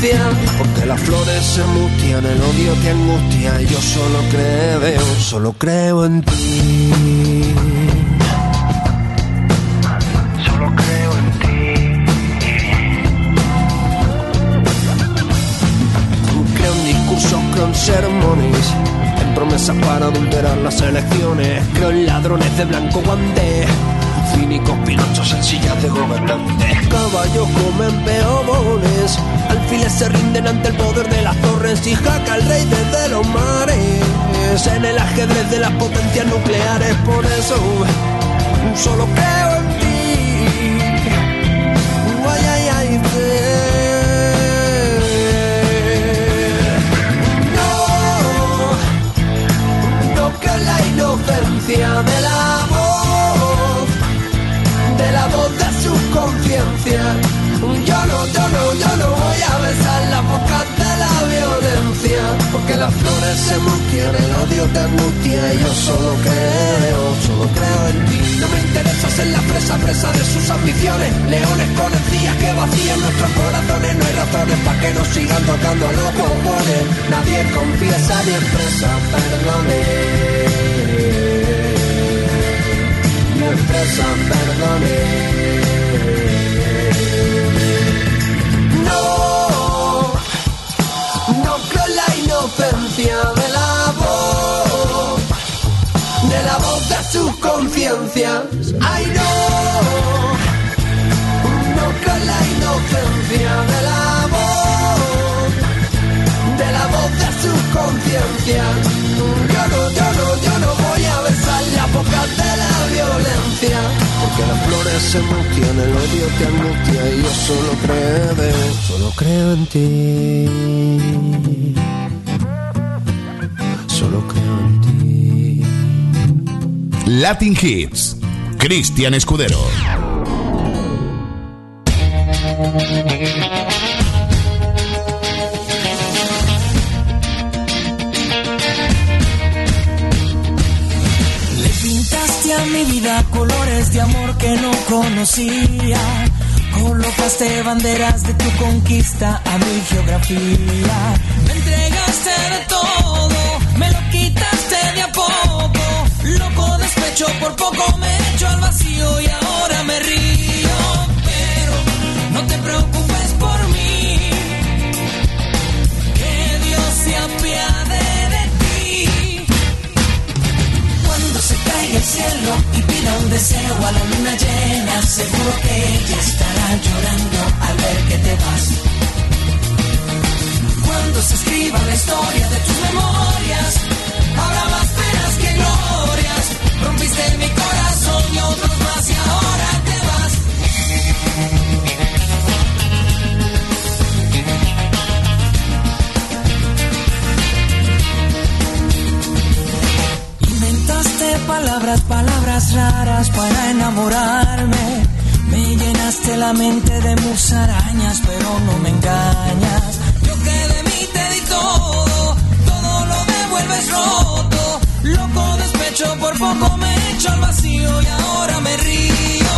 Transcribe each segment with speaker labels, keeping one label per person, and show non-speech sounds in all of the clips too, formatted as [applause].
Speaker 1: Porque las flores se mustian, el odio te angustia. Y yo solo creo, solo creo en ti. Solo creo en ti. Creo en discursos, creo en sermones. En promesas para adulterar las elecciones. Creo en ladrones de blanco guante cínicos pinochos en de gobernantes. Caballos comen peones, alfiles se rinden ante el poder de las torres y jaca el rey desde los mares. En el ajedrez de las potencias nucleares, por eso solo creo en ti. Ay, ay, ay, No, no la inocencia de la voz, de la voz de su conciencia. Yo no, yo no, yo no voy a besar la boca de la violencia, porque las flores se mustian, el odio te angustia y yo solo creo, solo creo en ti. No me interesa ser la presa, presa de sus ambiciones, leones con encías que vacían nuestros corazones, no hay razones para que nos sigan tocando los cojones. Nadie confiesa ni expresa perdones no. No, creo la inocencia de la voz, de la voz de sus conciencias. Ay, no, no creo la inocencia de la voz, de la voz de sus conciencias. Yo no, yo no, yo no voy a besar la boca de la violencia. Porque las flores se mustian, el odio te angustia y yo solo creo, solo creo en ti. Solo creo en ti.
Speaker 2: Latin Hits. Cristian Escudero.
Speaker 3: Colores de amor que no conocía. Colocaste banderas de tu conquista a mi geografía. Me entregaste de todo, me lo quitaste de a poco. Loco despecho, por poco me echo al vacío y ahora me río. Pero no te preocupes por mí, que Dios se apiade de ti. Cuando se caiga el cielo deseo a la luna llena, seguro que ella estará llorando al ver que te vas. Cuando se escriba la historia de tus memorias, habrá más penas que glorias. Rompiste mi corazón y otros más y ahora palabras, palabras raras para enamorarme. Me llenaste la mente de musarañas, pero no me engañas. Yo que de mí te di todo, todo lo devuelves roto. Loco despecho, por poco me echo al vacío y ahora me río.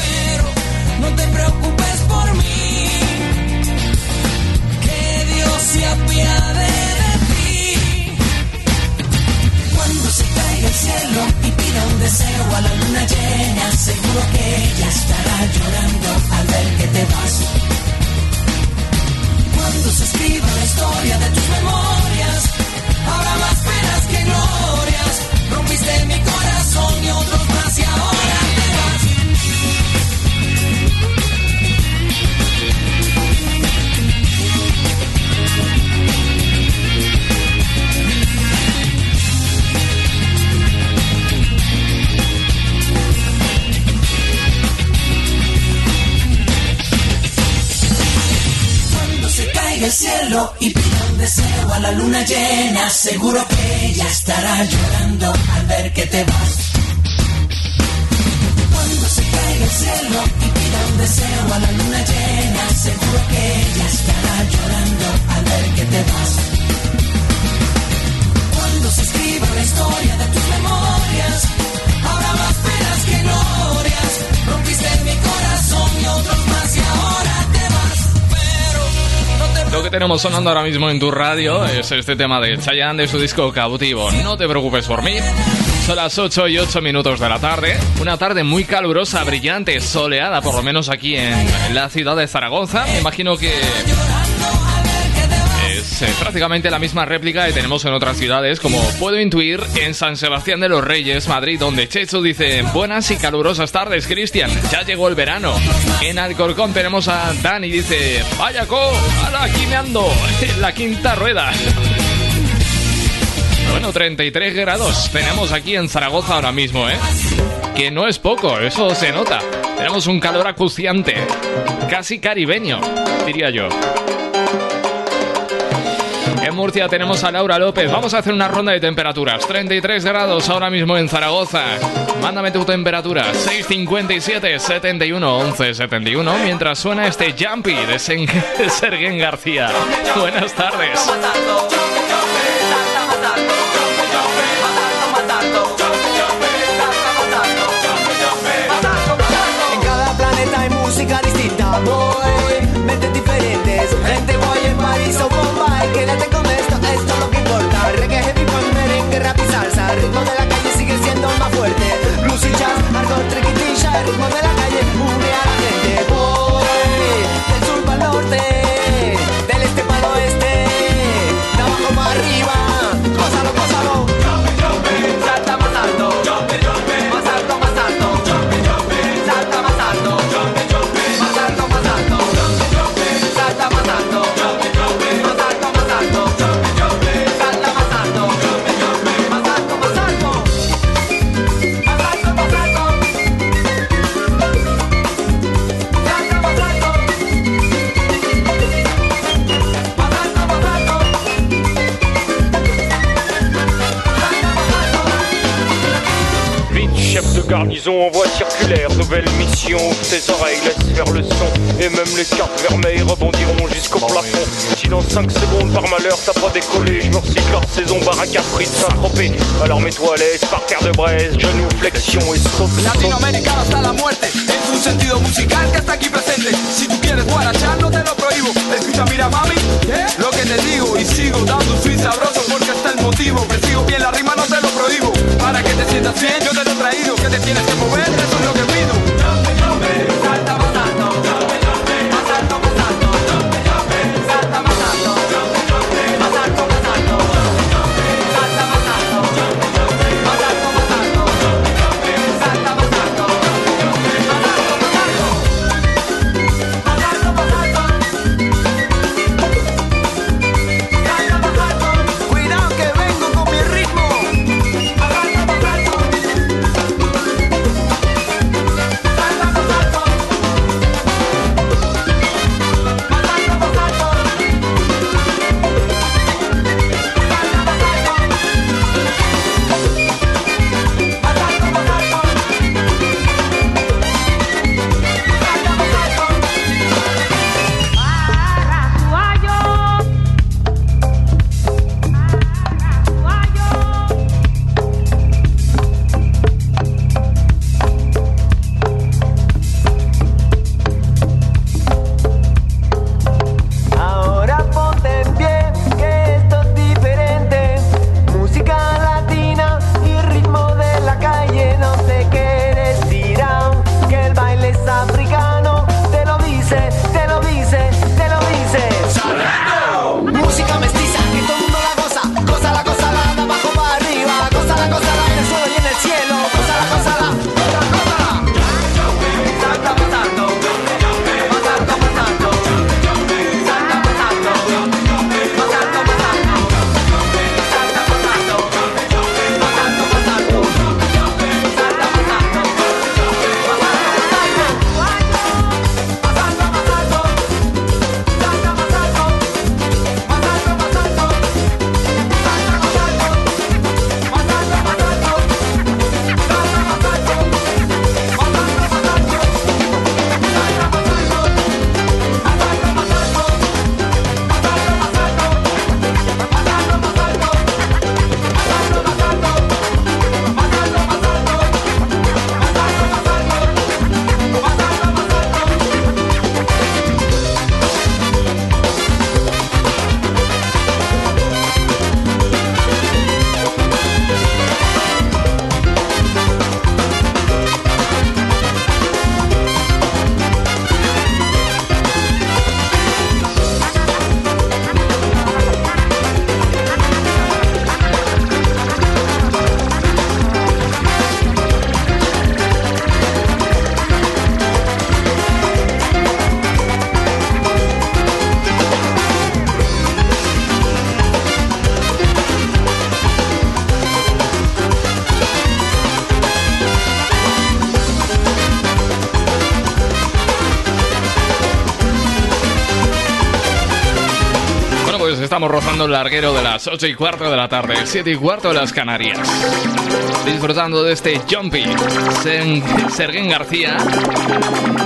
Speaker 3: Pero no te preocupes por mí, que Dios se apiade y pida un deseo a la luna llena, seguro que ella estará llorando al ver que te vas. Cuando se escriba la historia de tus memorias, habrá más penas que glorias. Rompiste mi corazón y otros más y ahora te vas. Caiga el cielo y pida un deseo a la luna llena, seguro que ella estará llorando al ver que te vas. Cuando se caiga el cielo y pida un deseo a la luna llena, seguro que ella estará llorando al ver que te vas. Cuando se escriba la historia de tus memorias, habrá más penas que glorias. Rompiste mi corazón y otros más y ahora
Speaker 4: Lo que tenemos sonando ahora mismo en tu radio es este tema de Chayanne de su disco Cautivo. No te preocupes por mí. Son las 8 y 8 minutos de la tarde. Una tarde muy calurosa, brillante, soleada, por lo menos aquí en la ciudad de Zaragoza. Me imagino que prácticamente la misma réplica que tenemos en otras ciudades, como puedo intuir en San Sebastián de los Reyes, Madrid, donde Checho dice, buenas y calurosas tardes, Cristian, ya llegó el verano. En Alcorcón tenemos a Dani, dice, vaya co, ahora aquí me ando, en la quinta rueda. Bueno, 33 grados tenemos aquí en Zaragoza ahora mismo, ¿eh? Que no es poco, eso se nota. Tenemos un calor acuciante, casi caribeño, diría yo. Murcia tenemos a Laura López. Vamos a hacer una ronda de temperaturas. 33 grados ahora mismo en Zaragoza. Mándame tu temperatura. 657 71 11 71. Mientras suena este Jumpy de, Sergen García. Buenas tardes.
Speaker 5: En cada planeta hay música distinta, El ritmo de la calle de
Speaker 6: garnison en voie circulaire, nouvelle mission, ouvre tes oreilles, laisse faire le son. Et même les cartes vermeilles rebondiront jusqu'au plafond. Si dans 5 secondes par malheur t'as pas décollé, je me recycle hors saison, baraque à frites, Saint-Tropez. Alors mets-toi à l'aise, par terre de braise, genoux, flexion et saute.
Speaker 7: Latinoamericano hasta la muerte Es un sentido musical que está aquí presente Si tú quieres guarachar no te lo prohíbo Escucha mira mami Lo que te digo y sigo dando un swing sabroso Porque está el motivo Persigo bien la rima no te lo prohíbo Para que te sientas bien yo te lo he traído Que te tienes que mover eso es lo que pido
Speaker 4: rozando el larguero de las 8 y cuarto de la tarde, 7 y cuarto de las Canarias. Disfrutando de este Jumpy, Sergen García.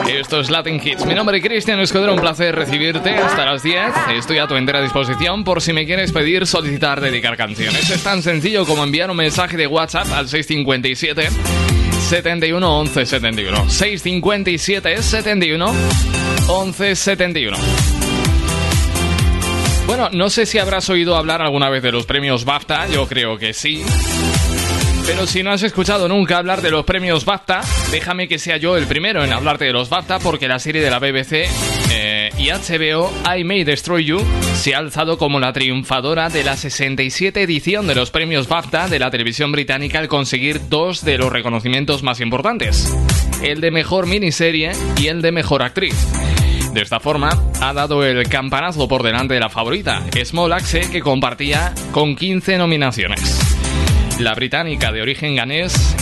Speaker 4: Esto es Latin Hits. Mi nombre es Cristian Escudero, un placer recibirte hasta las 10. Estoy a tu entera disposición por si me quieres pedir, solicitar, dedicar canciones. Es tan sencillo como enviar un mensaje de WhatsApp al 657 71 11 71. 657 71 11 71. Bueno, no sé si habrás oído hablar alguna vez de los premios BAFTA, yo creo que sí. Pero si no has escuchado nunca hablar de los premios BAFTA, déjame que sea yo el primero en hablarte de los BAFTA porque la serie de la BBC eh, y HBO I May Destroy You se ha alzado como la triunfadora de la 67 edición de los premios BAFTA de la televisión británica al conseguir dos de los reconocimientos más importantes, el de mejor miniserie y el de mejor actriz. De esta forma, ha dado el campanazo por delante de la favorita, Small Axe, que compartía con 15 nominaciones. La británica de origen ganés,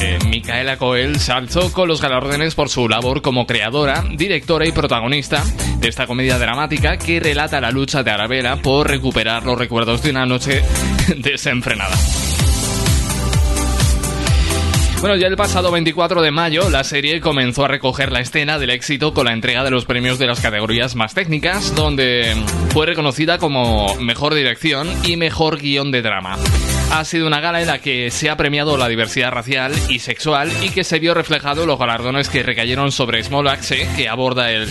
Speaker 4: eh, Micaela Coel, se alzó con los galardones por su labor como creadora, directora y protagonista de esta comedia dramática que relata la lucha de Arabella por recuperar los recuerdos de una noche [laughs] desenfrenada. Bueno, ya el pasado 24 de mayo, la serie comenzó a recoger la escena del éxito con la entrega de los premios de las categorías más técnicas, donde fue reconocida como mejor dirección y mejor guion de drama. Ha sido una gala en la que se ha premiado la diversidad racial y sexual y que se vio reflejado los galardones que recayeron sobre Small Axe, que aborda el,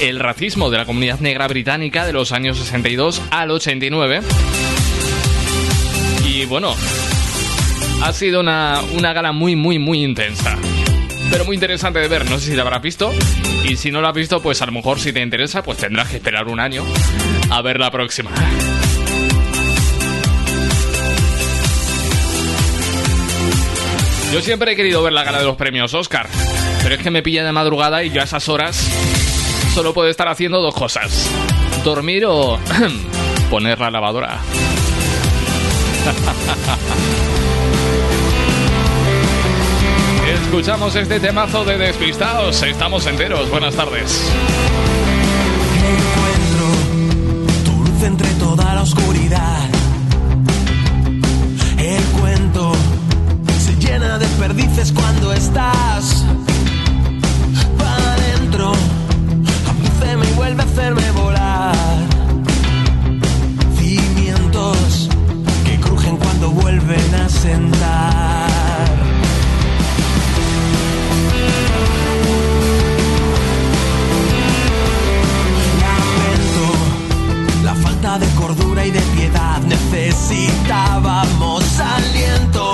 Speaker 4: el racismo de la comunidad negra británica de los años 62 al 89. Y bueno, ha sido una, gala muy, muy, muy intensa. Pero muy interesante de ver, no sé si la habrás visto. Y si no la has visto, pues a lo mejor si te interesa, pues tendrás que esperar un año a ver la próxima. Yo siempre he querido ver la gala de los premios Oscar, pero es que me pilla de madrugada y yo a esas horas solo puedo estar haciendo dos cosas. Dormir o [clears throat] poner la lavadora. [laughs] Escuchamos este temazo de Despistados. Estamos enteros. Buenas tardes.
Speaker 3: Encuentro tu luz entre toda la oscuridad. El cuento se llena de perdices cuando estás para adentro. me y vuelve a hacerme volar. Cimientos que crujen cuando vuelven a sentar. De cordura y de piedad. Necesitábamos aliento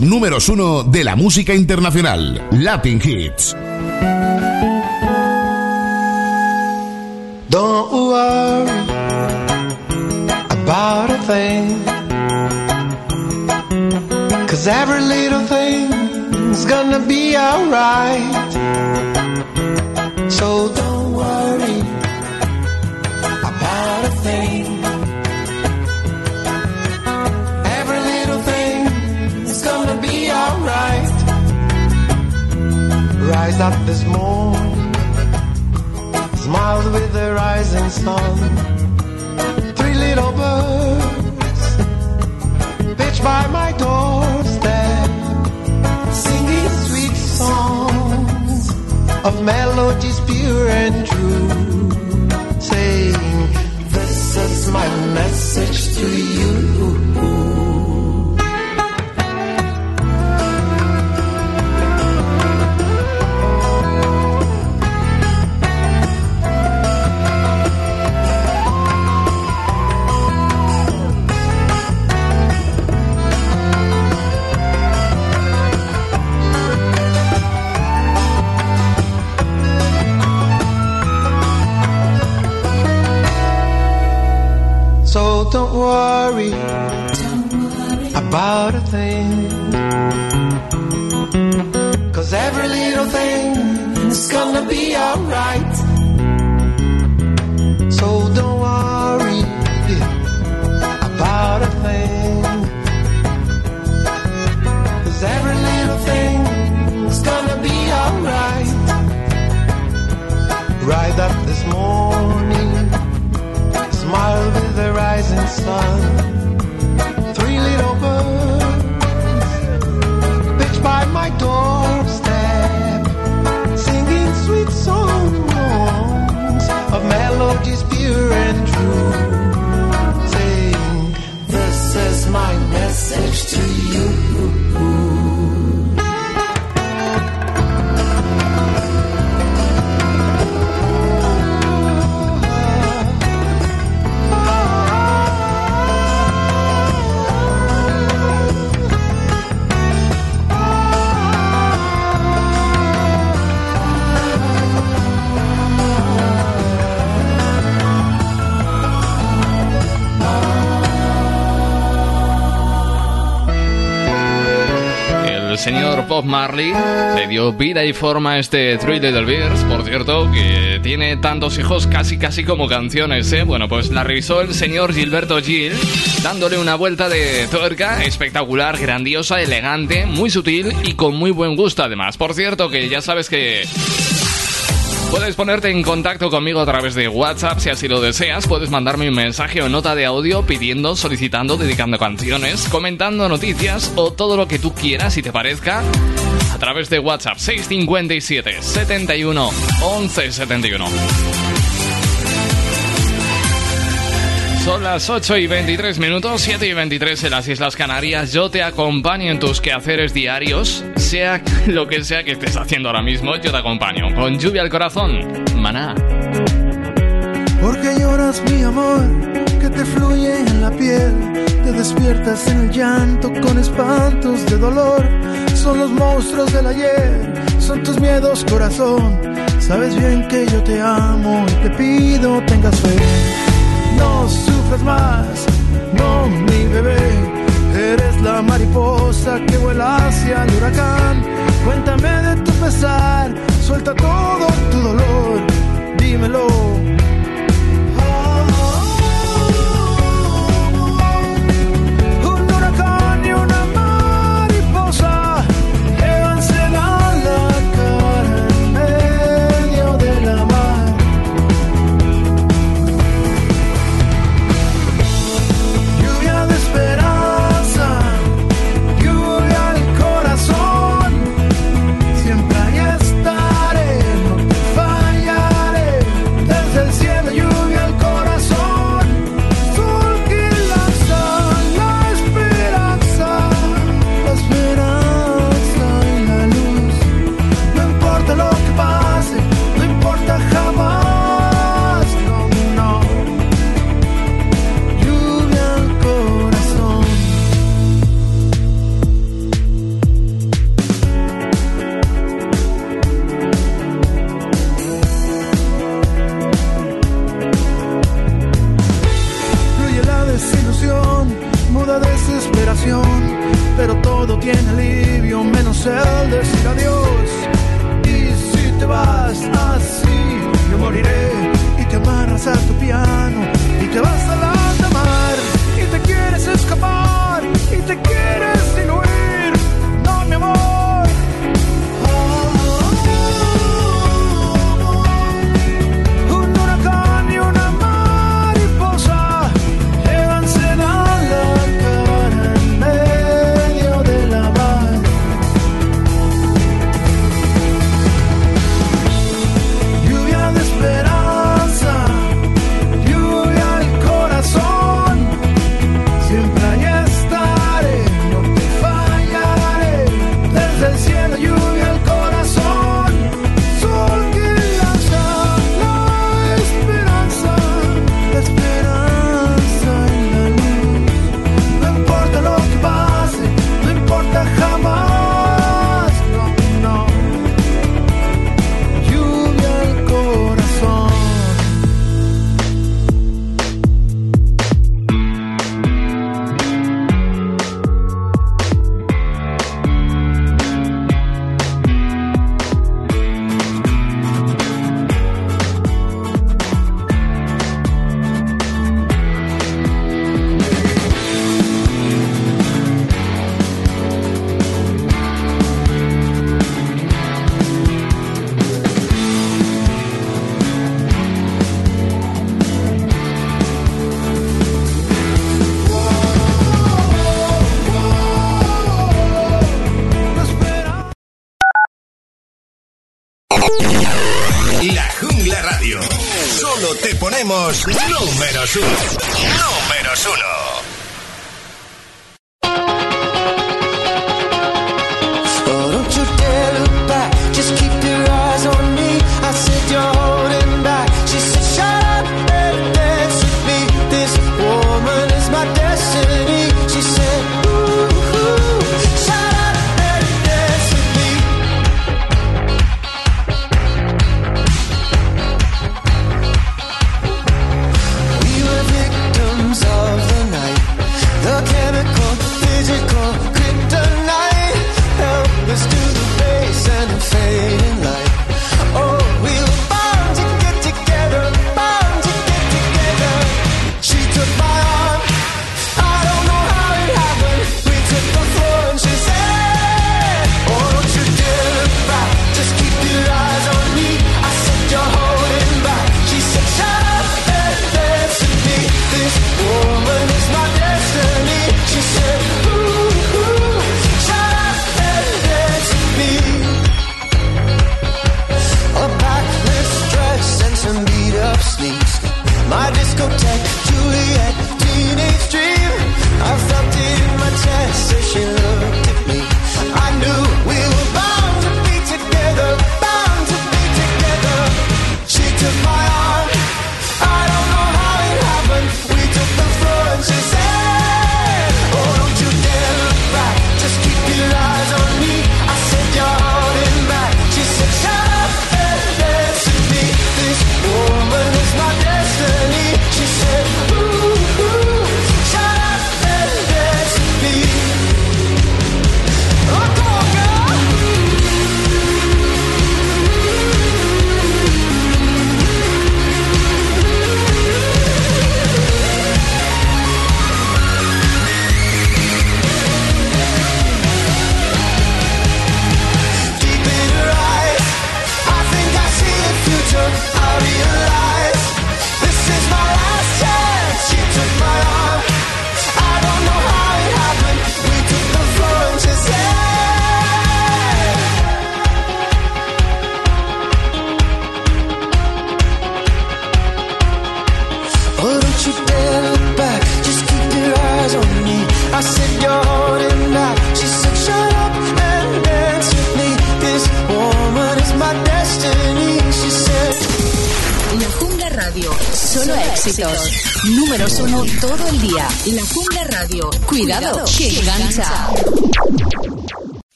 Speaker 2: números uno de la música internacional, Latin Hits.
Speaker 8: Don't worry about a thing. Cause every little thing's gonna be alright. Morning smiled with the rising sun. Three little birds pitched by my doorstep, singing sweet songs of melodies pure and true, saying, This is my message to you. Don't worry, about a thing. Cause every little thing is gonna be alright. Sun. Three little birds pitched by my doorstep, singing sweet songs of melodies pure and true, saying, This is my message
Speaker 4: señor Bob Marley le dio vida y forma a este Three Little Bears, por cierto, que tiene tantos hijos casi casi como canciones, ¿eh? Bueno, pues la revisó el señor Gilberto Gil, dándole una vuelta de tuerca espectacular, grandiosa, elegante, muy sutil y con muy buen gusto además. Por cierto, que ya sabes que Puedes ponerte en contacto conmigo a través de WhatsApp si así lo deseas. Puedes mandarme un mensaje o nota de audio pidiendo, solicitando, dedicando canciones, comentando noticias o todo lo que tú quieras y te parezca a través de WhatsApp 657 71 11 71. Son las 8 y 23 minutos, 7 y 23 en las Islas Canarias. Yo te acompaño en tus quehaceres diarios, sea [laughs] lo que sea que estés haciendo ahora mismo, yo te acompaño. Con lluvia al corazón, maná.
Speaker 9: Porque lloras mi amor, que te fluye en la piel, te despiertas en el llanto con espantos de dolor. Son los monstruos del ayer, son tus miedos corazón. Sabes bien que yo te amo y te pido tengas fe no sufras más, no mi bebé. Eres la mariposa que vuela hacia el huracán. Cuéntame de tu pesar, suelta todo tu dolor, dímelo
Speaker 8: números uno.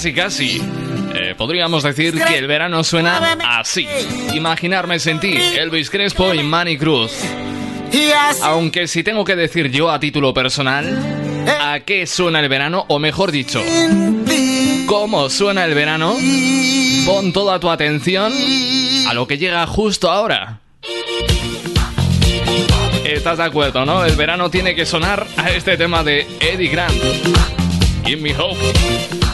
Speaker 10: casi casi. Eh, podríamos decir que el verano suena así. Imaginarme sin ti, Elvis Crespo y Manny Cruz. Aunque si tengo que decir yo a título personal, ¿a qué suena el verano? O mejor dicho, ¿cómo suena el verano? Pon toda tu atención a lo que llega justo ahora. Estás de acuerdo, ¿no? El verano tiene que sonar a este tema de Eddie Grant. Give me hope.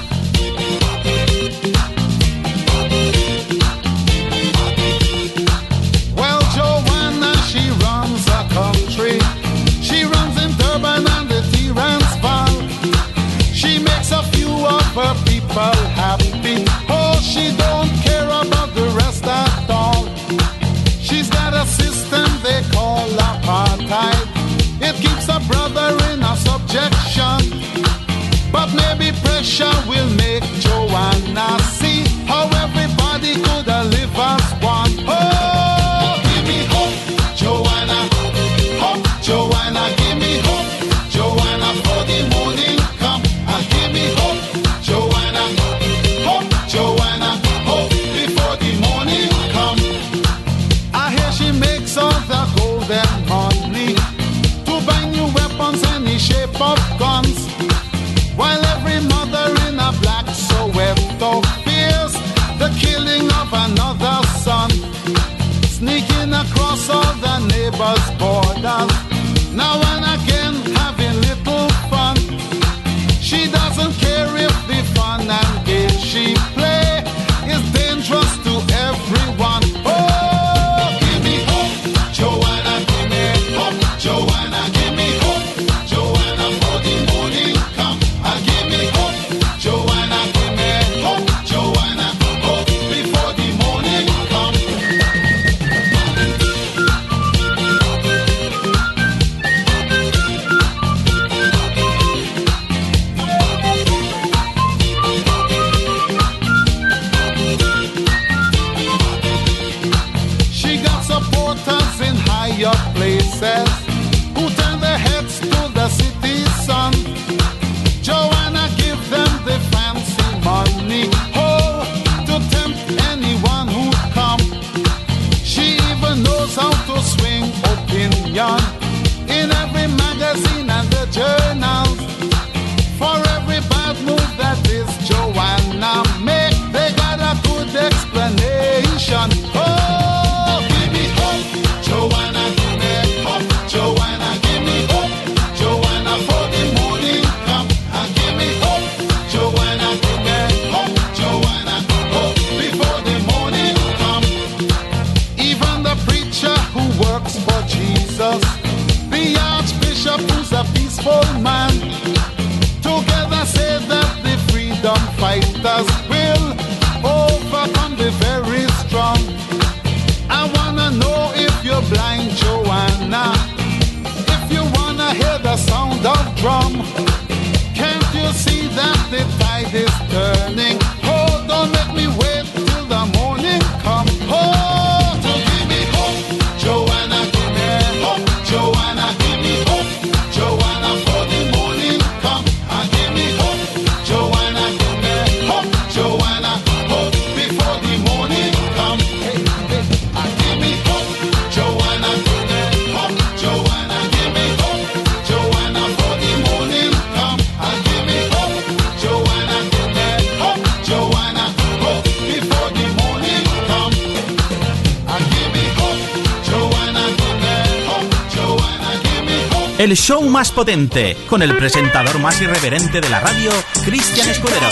Speaker 11: show más potente, con el presentador más irreverente de la radio, Cristian Escudero.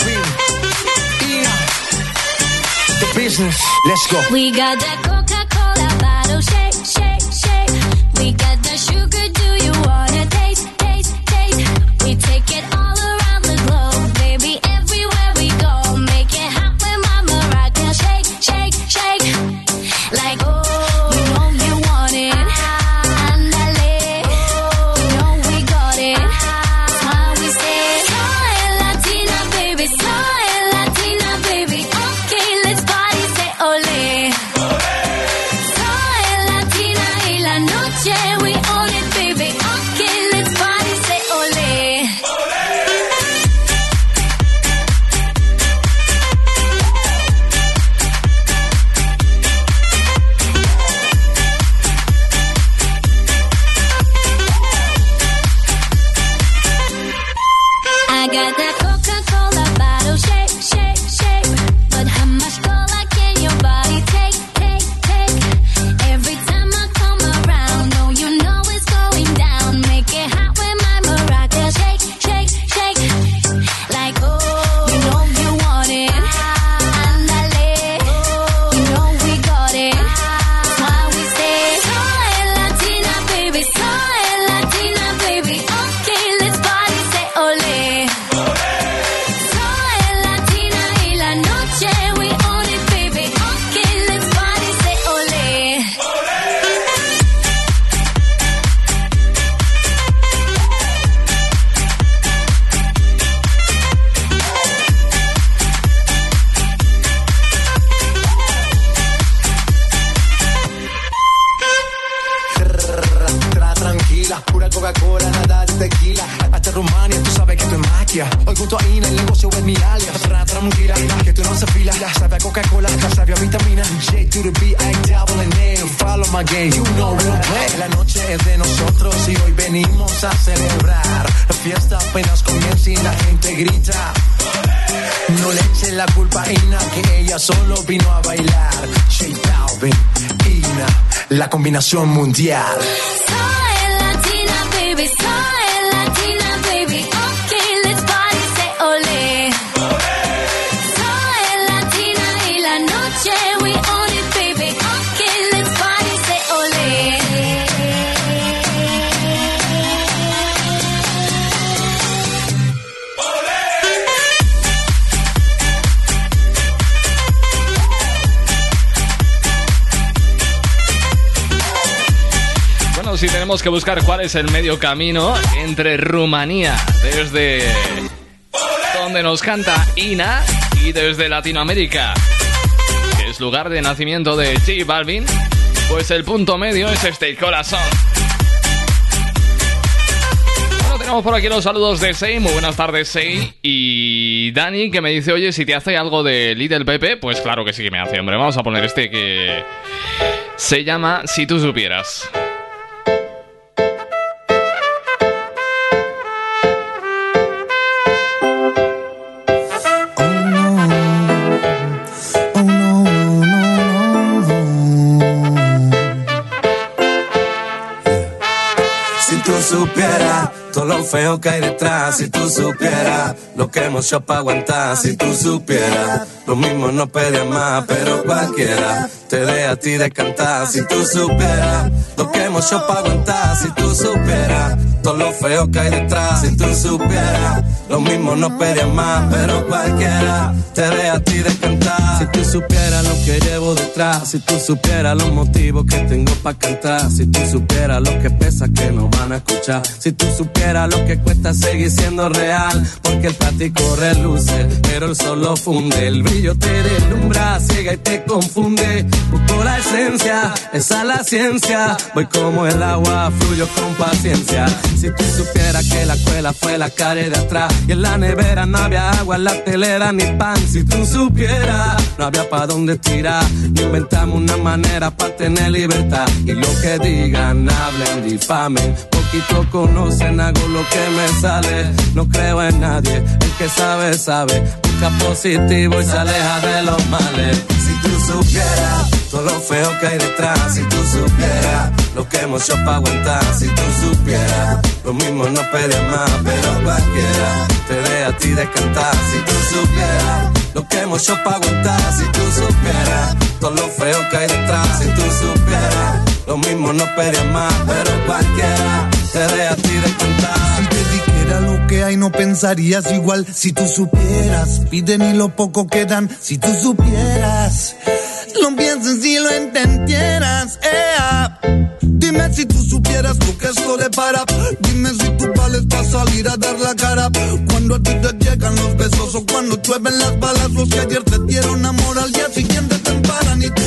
Speaker 5: solo vino a bailar. J Balvin, Ina, la combinación mundial.
Speaker 4: que buscar cuál es el medio camino entre Rumanía, desde donde nos canta Ina, y desde Latinoamérica, que es lugar de nacimiento de J Balvin, pues el punto medio es este corazón. Bueno, tenemos por aquí los saludos de Sei, muy buenas tardes Sei, y Dani que me dice, oye, si te hace algo de Little Pepe, pues claro que sí que me hace, hombre, vamos a poner este que se llama Si tú supieras.
Speaker 12: feo que hay detrás. Si tú supieras lo que hemos hecho para aguantar. Si tú supieras, lo mismo no pedías más, pero cualquiera te dé a ti de cantar. Si tú supieras lo que hemos hecho para aguantar. Si tú supieras todo lo feo que hay detrás. Si tú supieras, lo mismo no pedías más, pero cualquiera te deja a ti descantar.
Speaker 13: Si tú supieras lo que llevo detrás,
Speaker 12: si tú supieras los motivos que tengo para cantar, si tú supieras lo que pesa que no van a escuchar, si tú supieras lo que cuesta seguir siendo real, porque el plástico reluce, pero el sol lo funde, el brillo te deslumbra, ciega y te confunde. Busco la esencia, esa es la ciencia, voy como el agua, fluyo con paciencia. Si tú supieras que la escuela fue la calle de atrás. Y en la nevera no había agua, en la telera ni pan. Si tú supieras, no había para dónde tirar. Inventamos una manera para tener libertad. Y lo que digan, hablen, difamen. Poquito conocen, hago lo que me sale. No creo en nadie, el que sabe, sabe. Busca positivo y se aleja de los males. Si tú supieras todo lo feo que hay detrás. Si tú supieras lo que hemos hecho para aguantar. Si tú supieras lo mismo no pedía más, pero cualquiera te ve a ti descantar. Si tú supieras lo que hemos hecho para aguantar. Si tú supieras todo lo feo que hay detrás. Si tú supieras lo mismo no pedía más, pero cualquiera te ve a ti descantar.
Speaker 9: Si te dijera lo que hay, no pensarías igual. Si tú supieras, pide ni lo poco que dan. Si tú supieras, no pienses si lo entendieras. ea. Dime si tú supieras lo que esto le para. Dime si tú vales para salir a dar la cara. Cuando a ti te llegan los besos o cuando llueven las balas. Los que ayer te dieron amor al día siguiente te emparan y tú.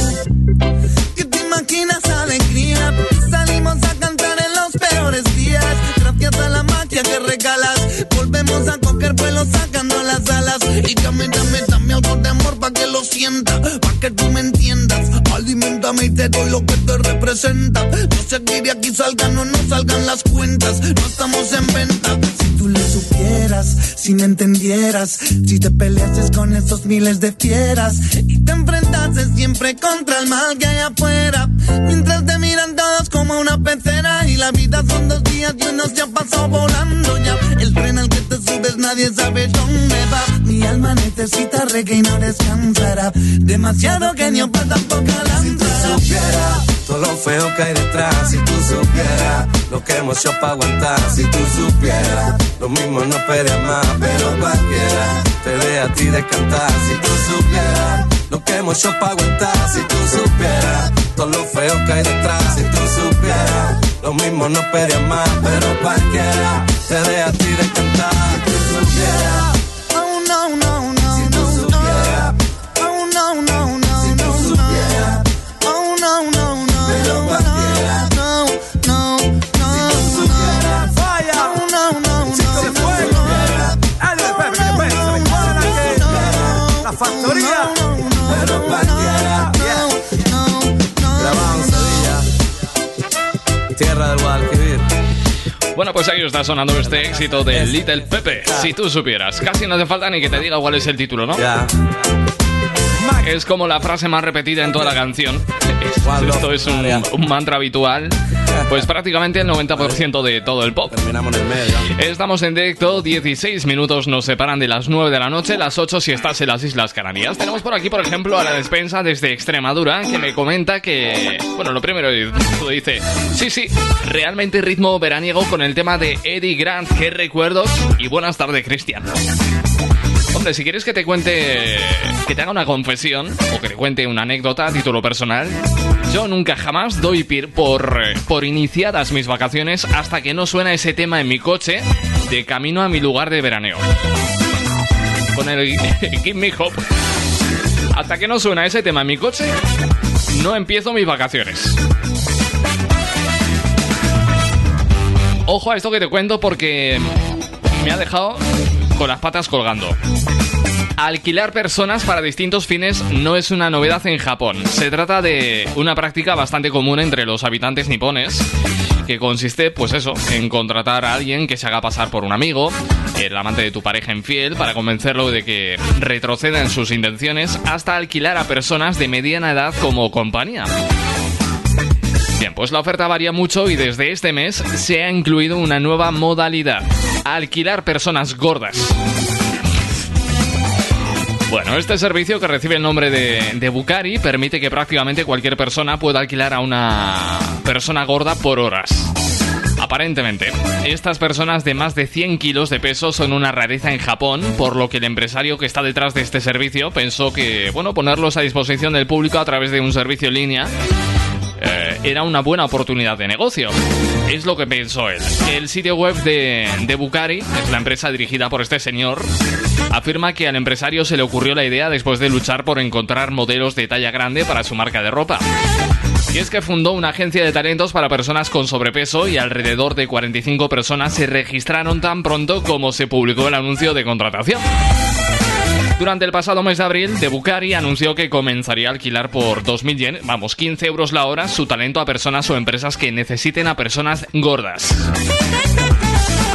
Speaker 9: ¿Qué te imaginas alegría? Salimos a cantar en los peores días. Gracias a la magia que regalas, volvemos a coger vuelo sacando las alas. Y dame, dame, dame algo de amor para que lo sienta, para que tú me entiendas. Alimentame y te doy lo que te representa. No seguiré aquí, salgan o no salgan las cuentas. No estamos en venta. Si tú lo supieras, si me entendieras, si te peleases con esos miles de fieras y te enfrentases siempre contra el mal que hay afuera. Mientras te miran todos como una pecera y la vida son dos días y uno se ha pasado volando ya. El tren al que te subes nadie sabe dónde va. Mi alma necesita reggae y no descansará. Demasiado genio para tan poca
Speaker 12: Si tú supieras todo lo feo que hay detrás, si tú supieras lo que hemos hecho para aguantar, si tú supieras lo mismo no pedía más, pero cualquiera te ve a ti descantar, si tú supieras lo que hemos hecho para aguantar, si tú supieras todo lo feo que hay detrás, si tú supieras lo mismo no pedía más, pero cualquiera te ve a ti descantar, si tierra del Guadalquivir.
Speaker 4: Bueno, pues ahí está sonando este éxito de Little Pepe. Si tú supieras, casi no hace falta ni que te diga cuál es el título, ¿no?
Speaker 12: Ya,
Speaker 4: Es como la frase más repetida en toda la canción. Esto es un, un mantra habitual. Pues prácticamente el 90% de todo el pop.
Speaker 12: terminamos en medio.
Speaker 4: Estamos en directo, 16 minutos nos separan de las 9 de la noche, las 8 si estás en las Islas Canarias. Tenemos por aquí, por ejemplo, a la despensa desde Extremadura, que me comenta que, bueno, lo primero dice, sí, sí, realmente ritmo veraniego con el tema de Eddie Grant, qué recuerdos, y buenas tardes, Cristian. Hombre, si quieres que te cuente, que te haga una confesión o que te cuente una anécdota a título personal, yo nunca jamás doy por, por iniciadas mis vacaciones hasta que no suena ese tema en mi coche de camino a mi lugar de veraneo. Con el [laughs] Give Me Hope. Hasta que no suena ese tema en mi coche, no empiezo mis vacaciones. Ojo a esto que te cuento porque me ha dejado con las patas colgando. Alquilar personas para distintos fines no es una novedad en Japón. Se trata de una práctica bastante común entre los habitantes nipones que consiste, pues eso, en contratar a alguien que se haga pasar por un amigo, el amante de tu pareja infiel, para convencerlo de que retroceda en sus intenciones, hasta alquilar a personas de mediana edad como compañía. Bien, pues la oferta varía mucho y desde este mes se ha incluido una nueva modalidad, alquilar personas gordas. Bueno, este servicio que recibe el nombre de, de Bukari permite que prácticamente cualquier persona pueda alquilar a una persona gorda por horas. Aparentemente, estas personas de más de 100 kilos de peso son una rareza en Japón, por lo que el empresario que está detrás de este servicio pensó que, bueno, ponerlos a disposición del público a través de un servicio en línea eh, era una buena oportunidad de negocio. Es lo que pensó él. El sitio web de, de Bucari, es la empresa dirigida por este señor, afirma que al empresario se le ocurrió la idea después de luchar por encontrar modelos de talla grande para su marca de ropa. Y es que fundó una agencia de talentos para personas con sobrepeso y alrededor de 45 personas se registraron tan pronto como se publicó el anuncio de contratación. Durante el pasado mes de abril, De Bucari anunció que comenzaría a alquilar por 2.000 yen, vamos, 15 euros la hora, su talento a personas o empresas que necesiten a personas gordas.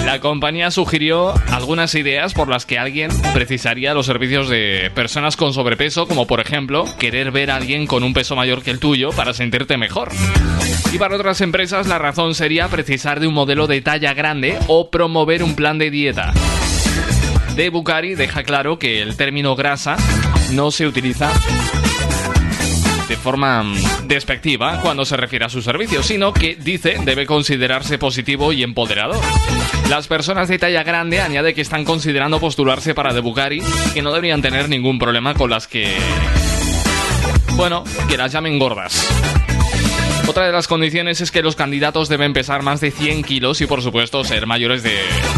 Speaker 4: La compañía sugirió algunas ideas por las que alguien precisaría los servicios de personas con sobrepeso, como por ejemplo querer ver a alguien con un peso mayor que el tuyo para sentirte mejor. Y para otras empresas la razón sería precisar de un modelo de talla grande o promover un plan de dieta. De Bucari deja claro que el término grasa no se utiliza de forma mm, despectiva cuando se refiere a su servicio, sino que dice debe considerarse positivo y empoderador. Las personas de talla grande añade que están considerando postularse para The Bucari que no deberían tener ningún problema con las que bueno, que las llamen gordas. Otra de las condiciones es que los candidatos deben pesar más de 100 kilos y por supuesto ser mayores de,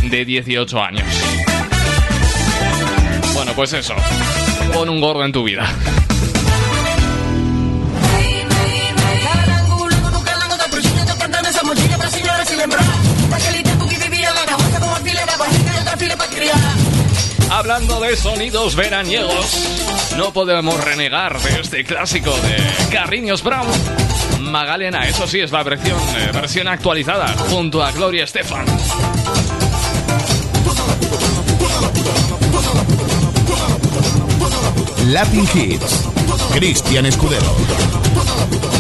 Speaker 4: de 18 años. Pues eso. Pon un gordo en tu vida. Hablando de sonidos veraniegos, no podemos renegar de este clásico de Carriños Brown. Magalena, eso sí es la versión, eh, versión actualizada, junto a Gloria Estefan.
Speaker 8: Latin Hits. Cristian Escudero.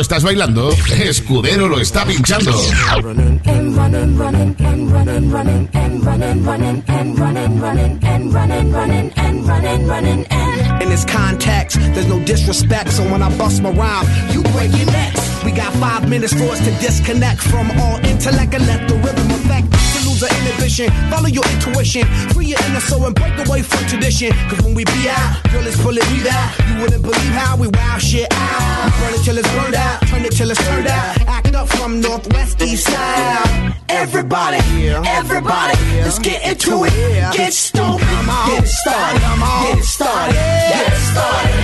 Speaker 11: Estás bailando, Escudero lo está pinchando.
Speaker 1: Context, there's no disrespect, so when I bust my rhyme, you break your necks. We got five minutes for us to disconnect from all intellect and let the rhythm affect. To lose our inhibition, follow your intuition, free your inner soul and break away from tradition. Cause when we be out, girl, it's pulling me out. You wouldn't believe how we wow shit out. We burn it till it's burned out, turn it till it's turned out. Act up from northwest, east side. Everybody, everybody, let's get into it. Get stoked, get it started, get it started, get it started.
Speaker 14: Get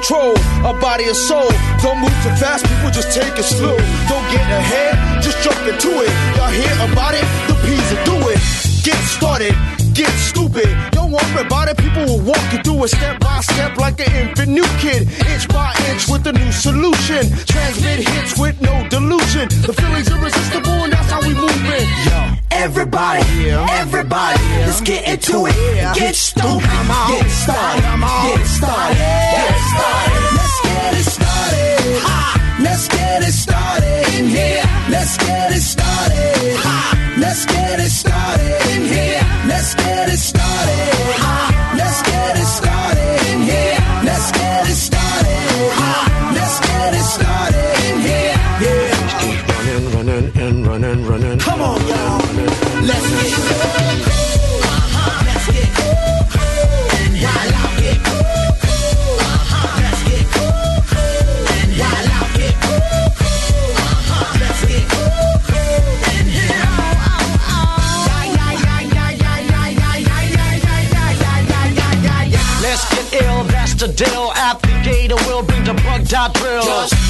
Speaker 15: control of body and soul. Don't move too fast, people just take it slow. Don't get ahead, just jump into it. Y'all hear about it? The P's do it. Get started, get stupid. Don't worry about it, people will walk you through it step by step like an infant new kid. Inch by inch with a new solution. Transmit hits with no delusion. The feeling's irresistible and that's how we move it. Yo.
Speaker 1: Everybody, everybody, let's get into it. Get stoked, get started, get started, get started.
Speaker 14: Let's get it started. Ha! Let's get it started in here. Let's get it started. Ha! Let's get it started in here.
Speaker 16: Deal. Applicator will bring the bug dot drill.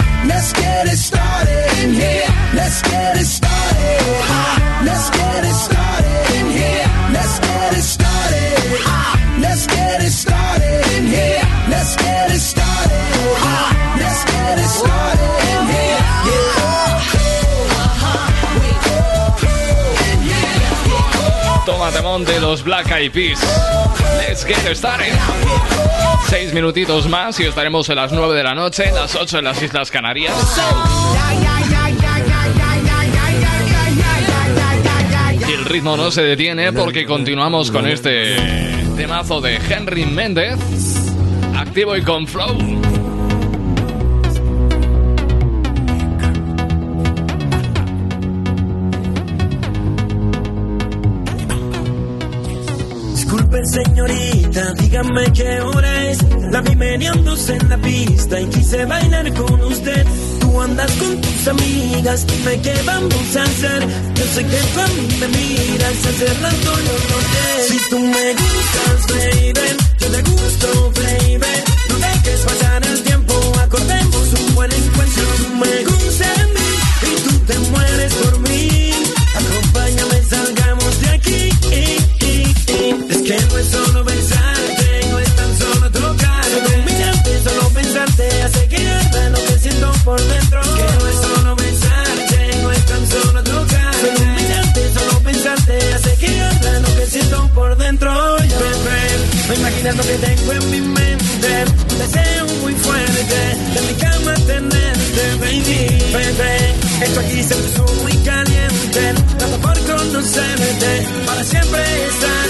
Speaker 14: Let's get it started in here. Let's get it started. Let's get it started
Speaker 4: Toma temón de los Black Eyed Peas. Let's get started. Seis minutitos más y estaremos en las 9 de la noche, las 8 en las Islas Canarias. Y el ritmo no se detiene porque continuamos con este temazo de Henry Méndez, activo y con flow.
Speaker 17: Señorita, dígame qué hora es. La vi meneándose en la pista y quise bailar con usted. Tú andas con tus amigas, dime qué vamos a hacer. Yo sé que mí me miras, hace rato yo. Si tú me gustas, baby, yo te gusto, baby. No dejes pasar que no es solo besarte, no es tan solo tocarte. Mirarte, solo pensarte, hace que arda lo que siento por dentro. Que no es solo besarte, no es tan solo tocarte. Mirarte, solo pensarte, hace que arda lo que siento por dentro. Yo, no imaginas lo que tengo en mi mente. Un deseo muy fuerte de mi cama tenerte, baby, bebé. Esto aquí se puso muy caliente, tanto por conocerte, para siempre estar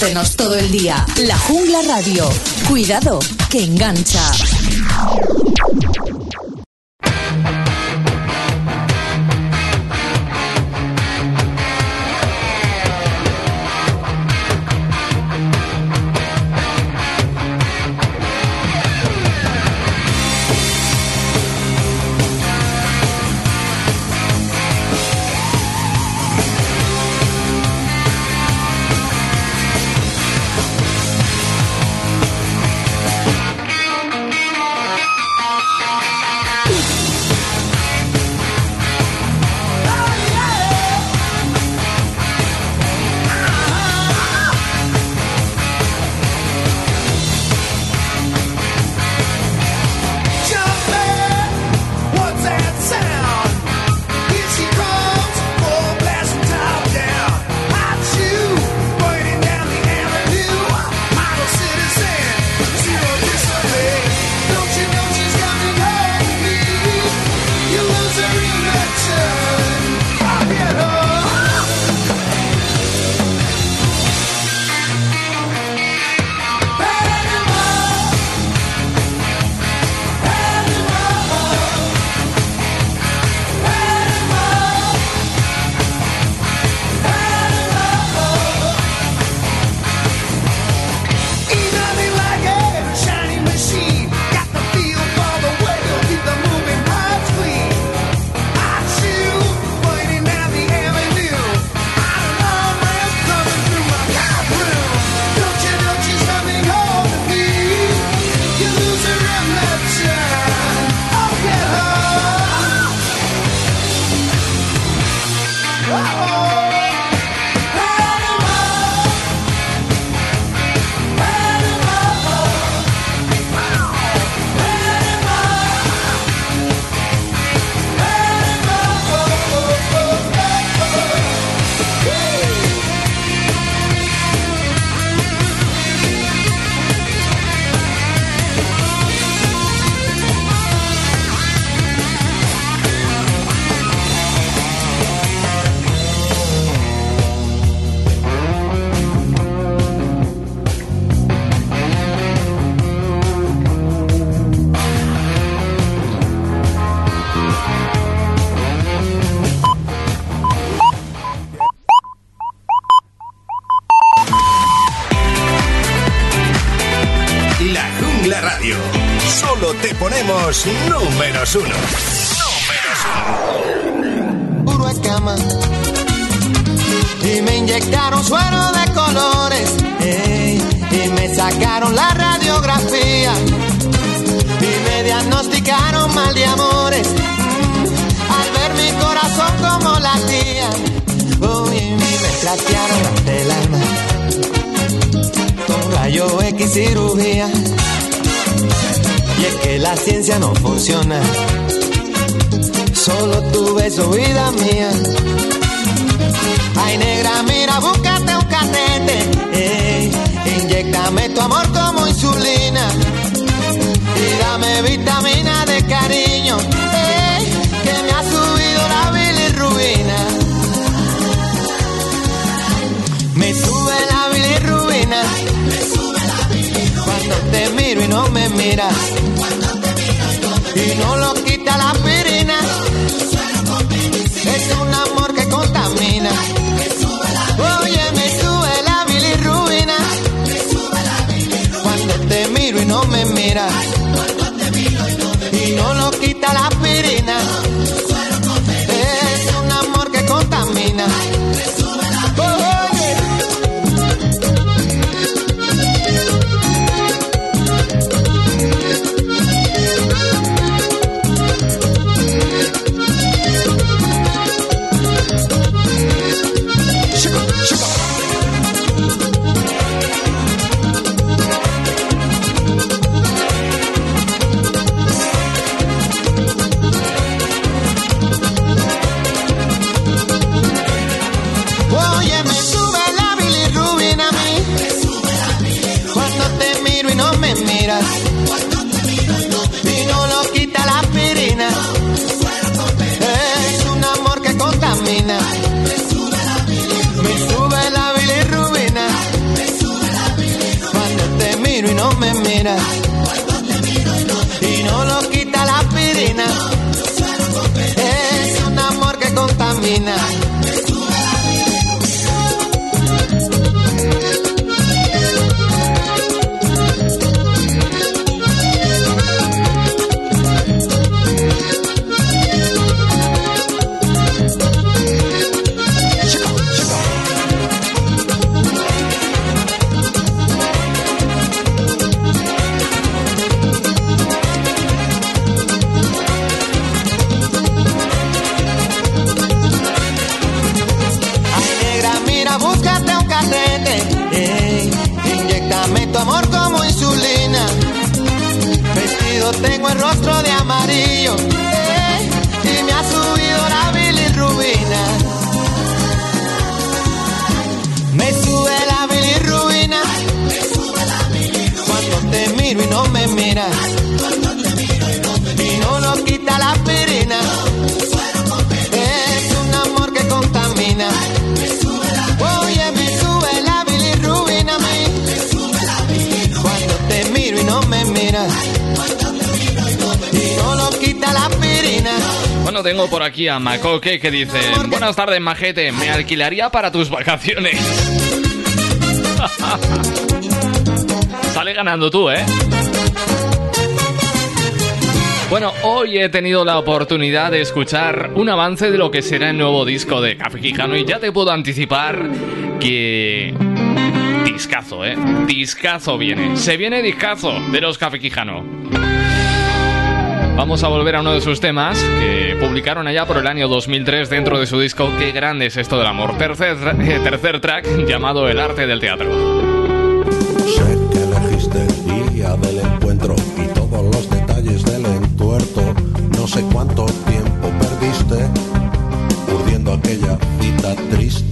Speaker 1: Antenos todo el día. La Jungla Radio. Cuidado, que engancha.
Speaker 4: aquí a Macoque que dicen, buenas tardes majete, me alquilaría para tus vacaciones. [laughs] Sale ganando tú, ¿eh? Bueno, hoy he tenido la oportunidad de escuchar un avance de lo que será el nuevo disco de Café Quijano y ya te puedo anticipar que... Discazo, ¿eh? Discazo viene. Se viene discazo de los Café Quijano. Vamos a volver a uno de sus temas que publicaron allá por el año 2003 dentro de su disco Qué grande es esto del amor. Tercer, eh, tercer track llamado El arte del teatro.
Speaker 18: Sé que elegiste el día del encuentro y todos los detalles del entuerto. No sé cuánto tiempo perdiste urdiendo aquella cita triste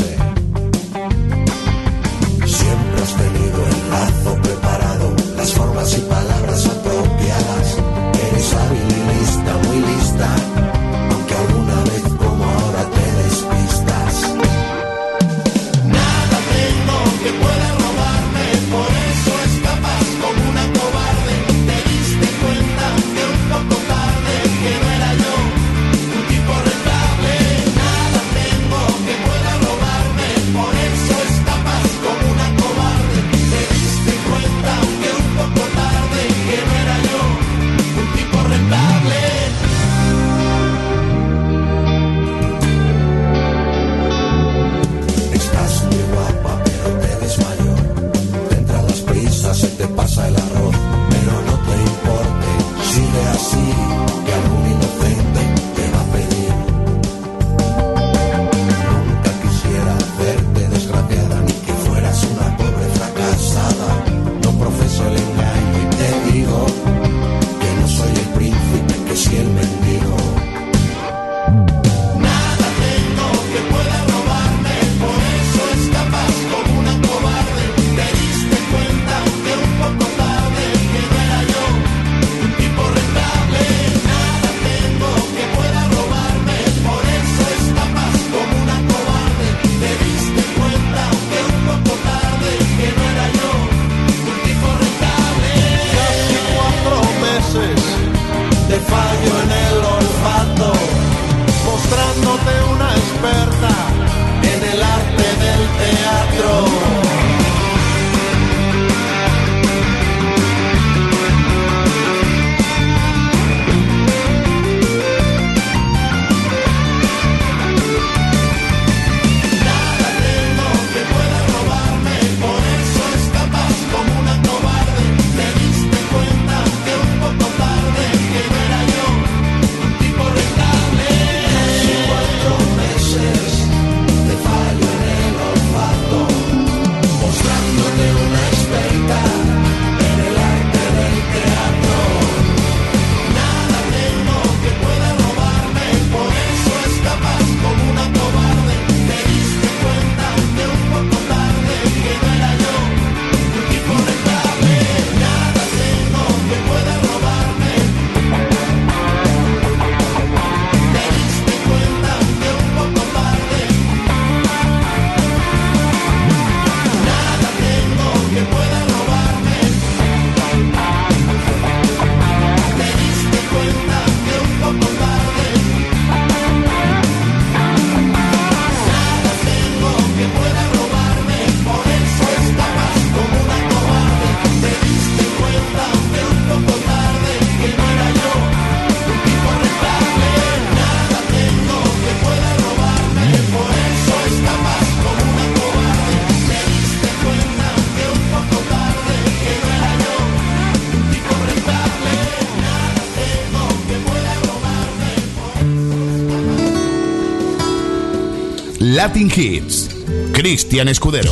Speaker 8: Latin Hits. Cristian Escudero.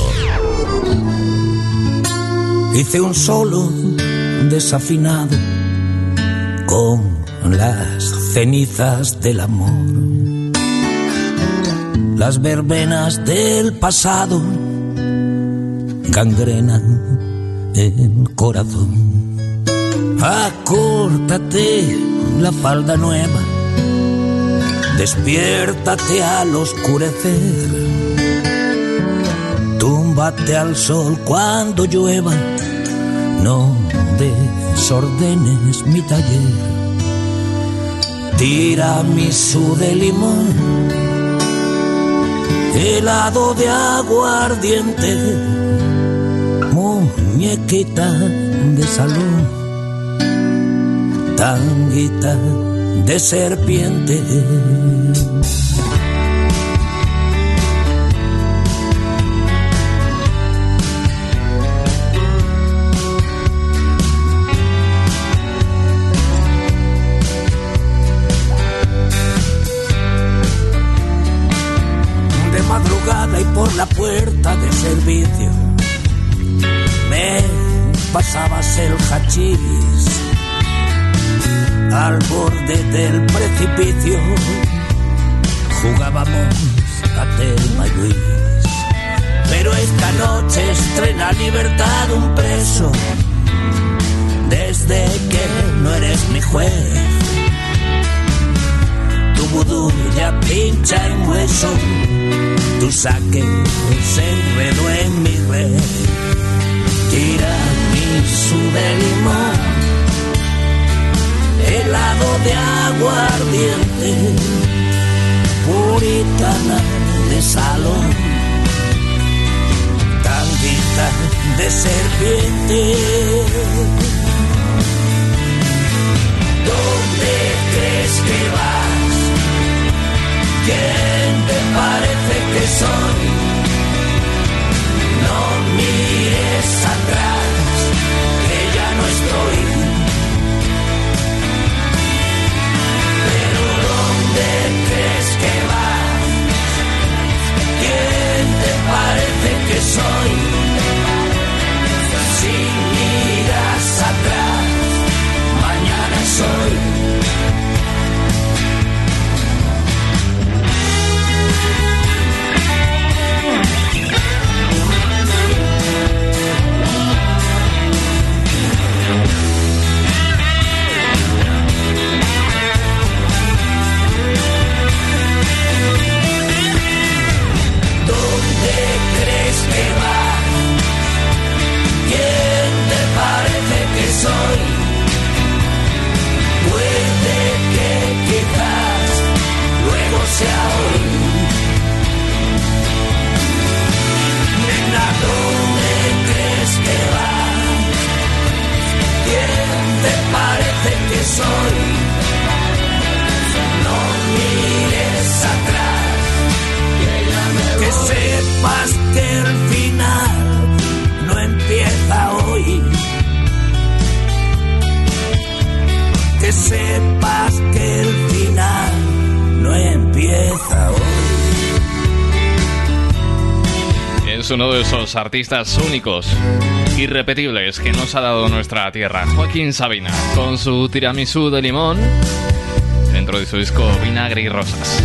Speaker 19: Hice un solo desafinado
Speaker 20: con las cenizas del amor. Las verbenas del pasado gangrenan el corazón. Acórtate la falda nueva despiértate al oscurecer, túmbate al sol cuando llueva, no desordenes mi taller, tiramisú de limón, helado de aguardiente, muñequita de salón tanguita de serpiente. De madrugada y por la puerta de servicio me pasabas el hachís al borde del precipicio jugábamos a Telma Luis. Pero esta noche estrena libertad un preso desde que no eres mi juez. Tu vudú ya pincha en hueso, tu saque se enredó en mi red. Tira mi de limón helado de aguardiente, puritana de salón, tanguita de serpiente. ¿Dónde crees que vas? ¿Quién te parece que soy? No mires atrás, que ya no estoy. Que vas? ¿Quién te parece que soy? Si miras atrás, mañana soy. Parece sepas que el final no empieza hoy.
Speaker 4: Es uno de esos artistas únicos, irrepetibles que nos ha dado nuestra tierra. Joaquín Sabina, con su tiramisú de limón, dentro de su disco Vinagre y Rosas.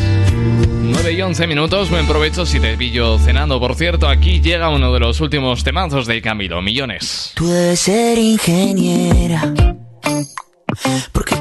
Speaker 4: 9 y 11 minutos, buen provecho si te pillo cenando. Por cierto, aquí llega uno de los últimos temazos de Camilo, Millones.
Speaker 21: Ser ingeniera.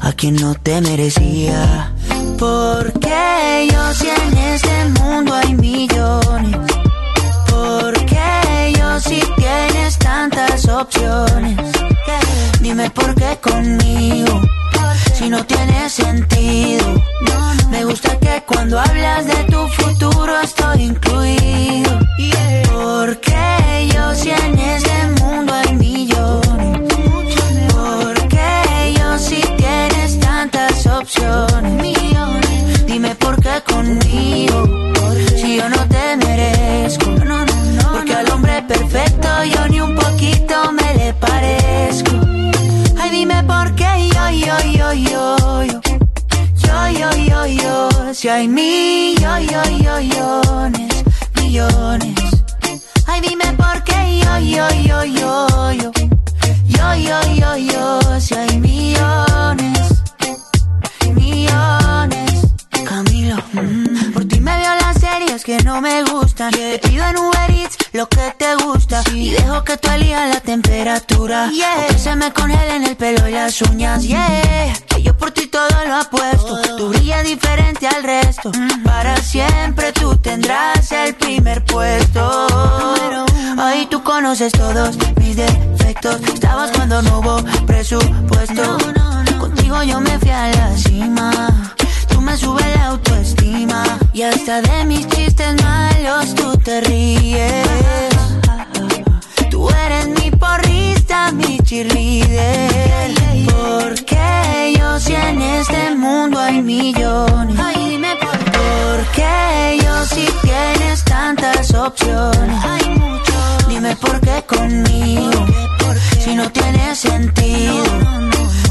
Speaker 21: a quien no te merecía. Porque yo si en este mundo hay millones. Porque yo si tienes tantas opciones. Dime por qué conmigo si no tiene sentido. Me gusta que cuando hablas de tu futuro estoy incluido. millones. millones. Dime por qué conmigo, ¿Por si yo no te merezco. No, no, no, Porque al hombre perfecto yo ni un poquito me le parezco. Ay, dime por qué yo, yo, yo, yo, yo. Yo, yo, yo, yo. Si hay millones, millones. Ay, dime por qué yo, yo, yo, yo, yo. Yo, yo, yo, yo, si hay millones. Que no me gustan. Te pido en Uber Eats lo que te gusta. Y dejo que tú elijas la temperatura. O que se me congelen el pelo y las uñas. Yeah. Que yo por ti todo lo apuesto. Tú brillas diferente al resto. Para siempre tú tendrás el primer puesto. Ahí tú conoces todos mis defectos. Estabas cuando no hubo presupuesto. Contigo yo me fui a la cima. Me subes la autoestima. Y hasta de mis chistes malos tú te ríes. Tú eres mi porrista, mi cheerleader. Porque yo si en este mundo hay millones. Ay, dime por qué. Porque yo si tienes tantas opciones. Hay muchos. Dime por qué conmigo. Si no tiene sentido.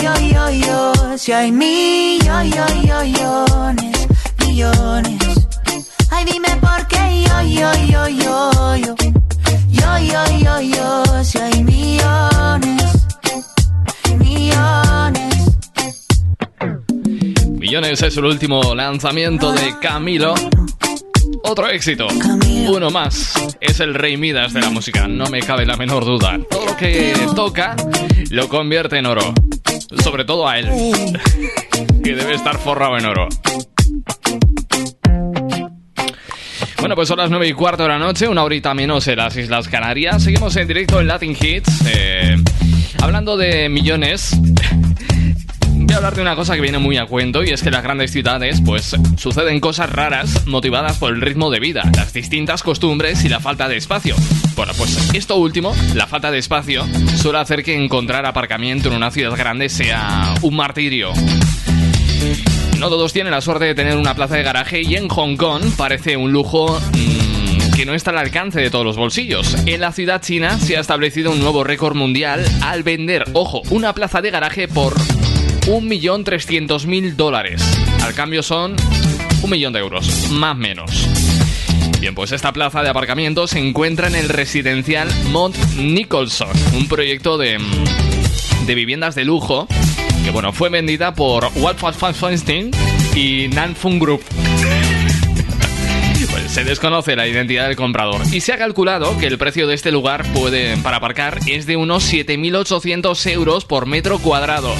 Speaker 21: Yo, yo, yo, yo. Si hay millones, millones. Ay, dime por qué yo, yo, yo, yo, yo. Yo, yo, yo, yo. Si hay millones, millones.
Speaker 4: Millones es el último lanzamiento de Camilo. Otro éxito. Uno más. Es el rey Midas de la música, no me cabe la menor duda. Todo lo que toca lo convierte en oro. Sobre todo a él, [laughs] que debe estar forrado en oro. Bueno, pues son las 9 y cuarto de la noche, una horita menos en las Islas Canarias. Seguimos en directo en Latin Hits. eh, hablando de millones, voy a hablar de una cosa que viene muy a cuento y es que en las grandes ciudades pues suceden cosas raras motivadas por el ritmo de vida, las distintas costumbres y la falta de espacio. Bueno, pues esto último, la falta de espacio, suele hacer que encontrar aparcamiento en una ciudad grande sea un martirio. No todos tienen la suerte de tener una plaza de garaje y en Hong Kong parece un lujo mm, que no está al alcance de todos los bolsillos. En la ciudad china se ha establecido un nuevo récord mundial al vender, ojo, una plaza de garaje por 1.300.000 dólares. Al cambio son un millón de euros, más menos. Bien, pues esta plaza de aparcamiento se encuentra en el residencial Mont Nicholson, un proyecto de, de viviendas de lujo que bueno, fue vendida por Walford Feinstein y Nanfung Group. [laughs] Pues se desconoce la identidad del comprador y se ha calculado que el precio de este lugar puede, para aparcar es de unos 7.800 euros por metro cuadrado.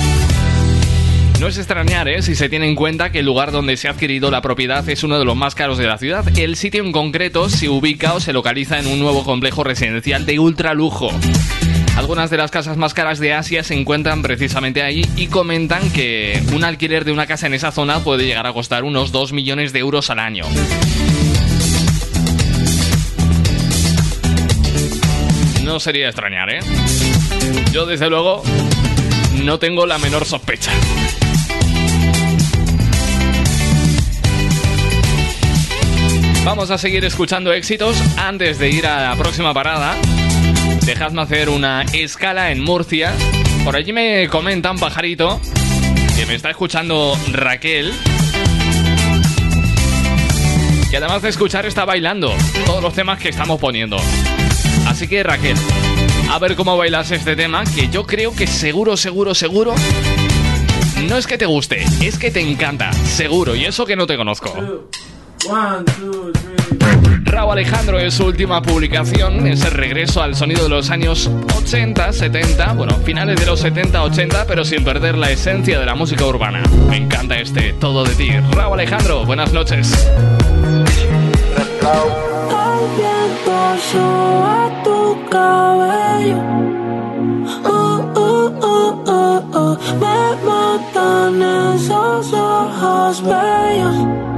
Speaker 4: No es extrañar, ¿eh? si se tiene en cuenta que el lugar donde se ha adquirido la propiedad es uno de los más caros de la ciudad. El sitio en concreto se ubica o se localiza en un nuevo complejo residencial de ultralujo. Algunas de las casas más caras de Asia se encuentran precisamente ahí y comentan que un alquiler de una casa en esa zona puede llegar a costar unos 2 millones de euros al año. No sería extrañar, ¿eh? Yo desde luego no tengo la menor sospecha. Vamos a seguir escuchando éxitos antes de ir a la próxima parada. Dejadme hacer una escala en Murcia. Por allí me comentan, pajarito, que me está escuchando Raquel. Y además de escuchar está bailando todos los temas que estamos poniendo. Así que Raquel, a ver cómo bailas este tema, que yo creo que seguro, seguro, seguro... No es que te guste, es que te encanta, seguro, y eso que no te conozco. Raúl Alejandro es su última publicación, es el regreso al sonido de los años 80, 70, bueno, finales de los 70, 80, pero sin perder la esencia de la música urbana. Me encanta este Todo de ti. Raúl Alejandro, buenas noches.
Speaker 22: El viento soba tu cabello. Uh, uh, uh. Me matan esos ojos bellos.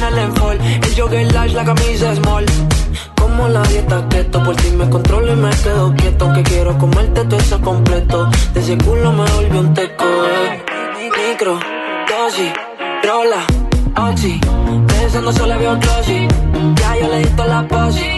Speaker 22: El jogger large, la camisa small. Como la dieta keto, por ti me controlo y me quedo quieto. Que quiero comerte todo eso completo. De ese culo me volvió un teco. eh. Micro, dosis, rola, oxi. Pensando solo había un. Ya yo le di la posi.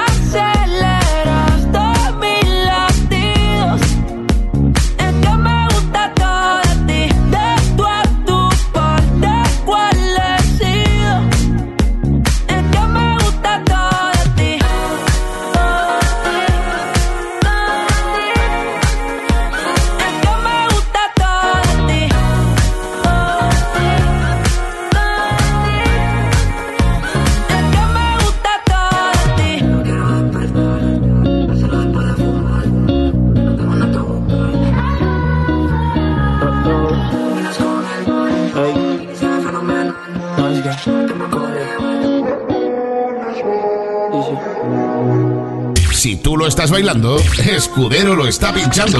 Speaker 23: Tú lo estás bailando, Escudero lo está pinchando.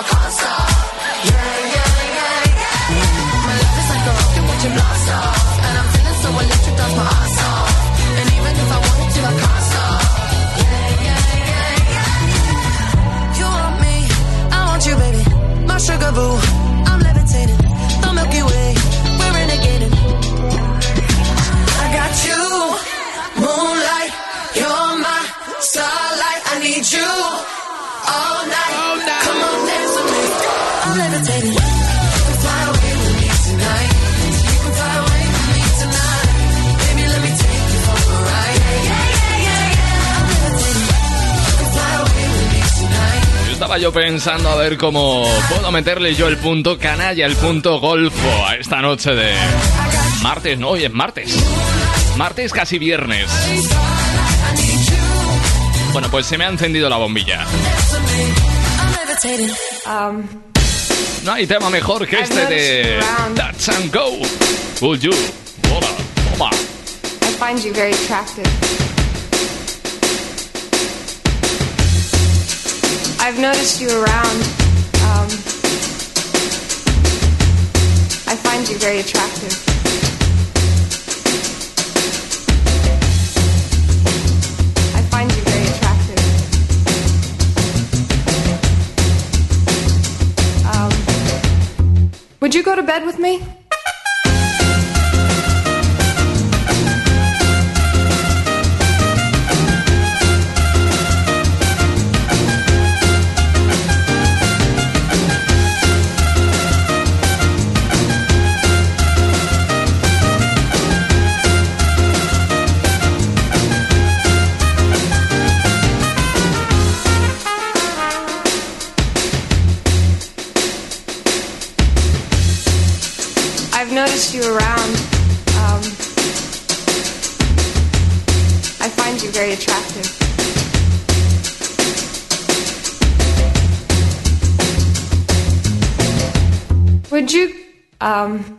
Speaker 24: Yeah, yeah, yeah, yeah. My love is like a rocket blast off, and I'm feeling so electric. And even if I wanted to, I can't stop. Yeah, yeah, yeah, yeah.
Speaker 23: You want me, I want you, baby. My sugar boo,
Speaker 4: estaba yo pensando a ver cómo puedo meterle yo el punto canalla, el punto golfo a esta noche de martes, no, hoy es martes. Martes casi viernes. Bueno, pues se me ha encendido la bombilla.
Speaker 23: Um,
Speaker 4: No hay tema mejor que este de Touch and Go. Would you? Toma.
Speaker 17: I find you very attractive. I've noticed you around. Um, I find you very attractive. I find you very attractive. Um, would you go to bed with me? Would you, um,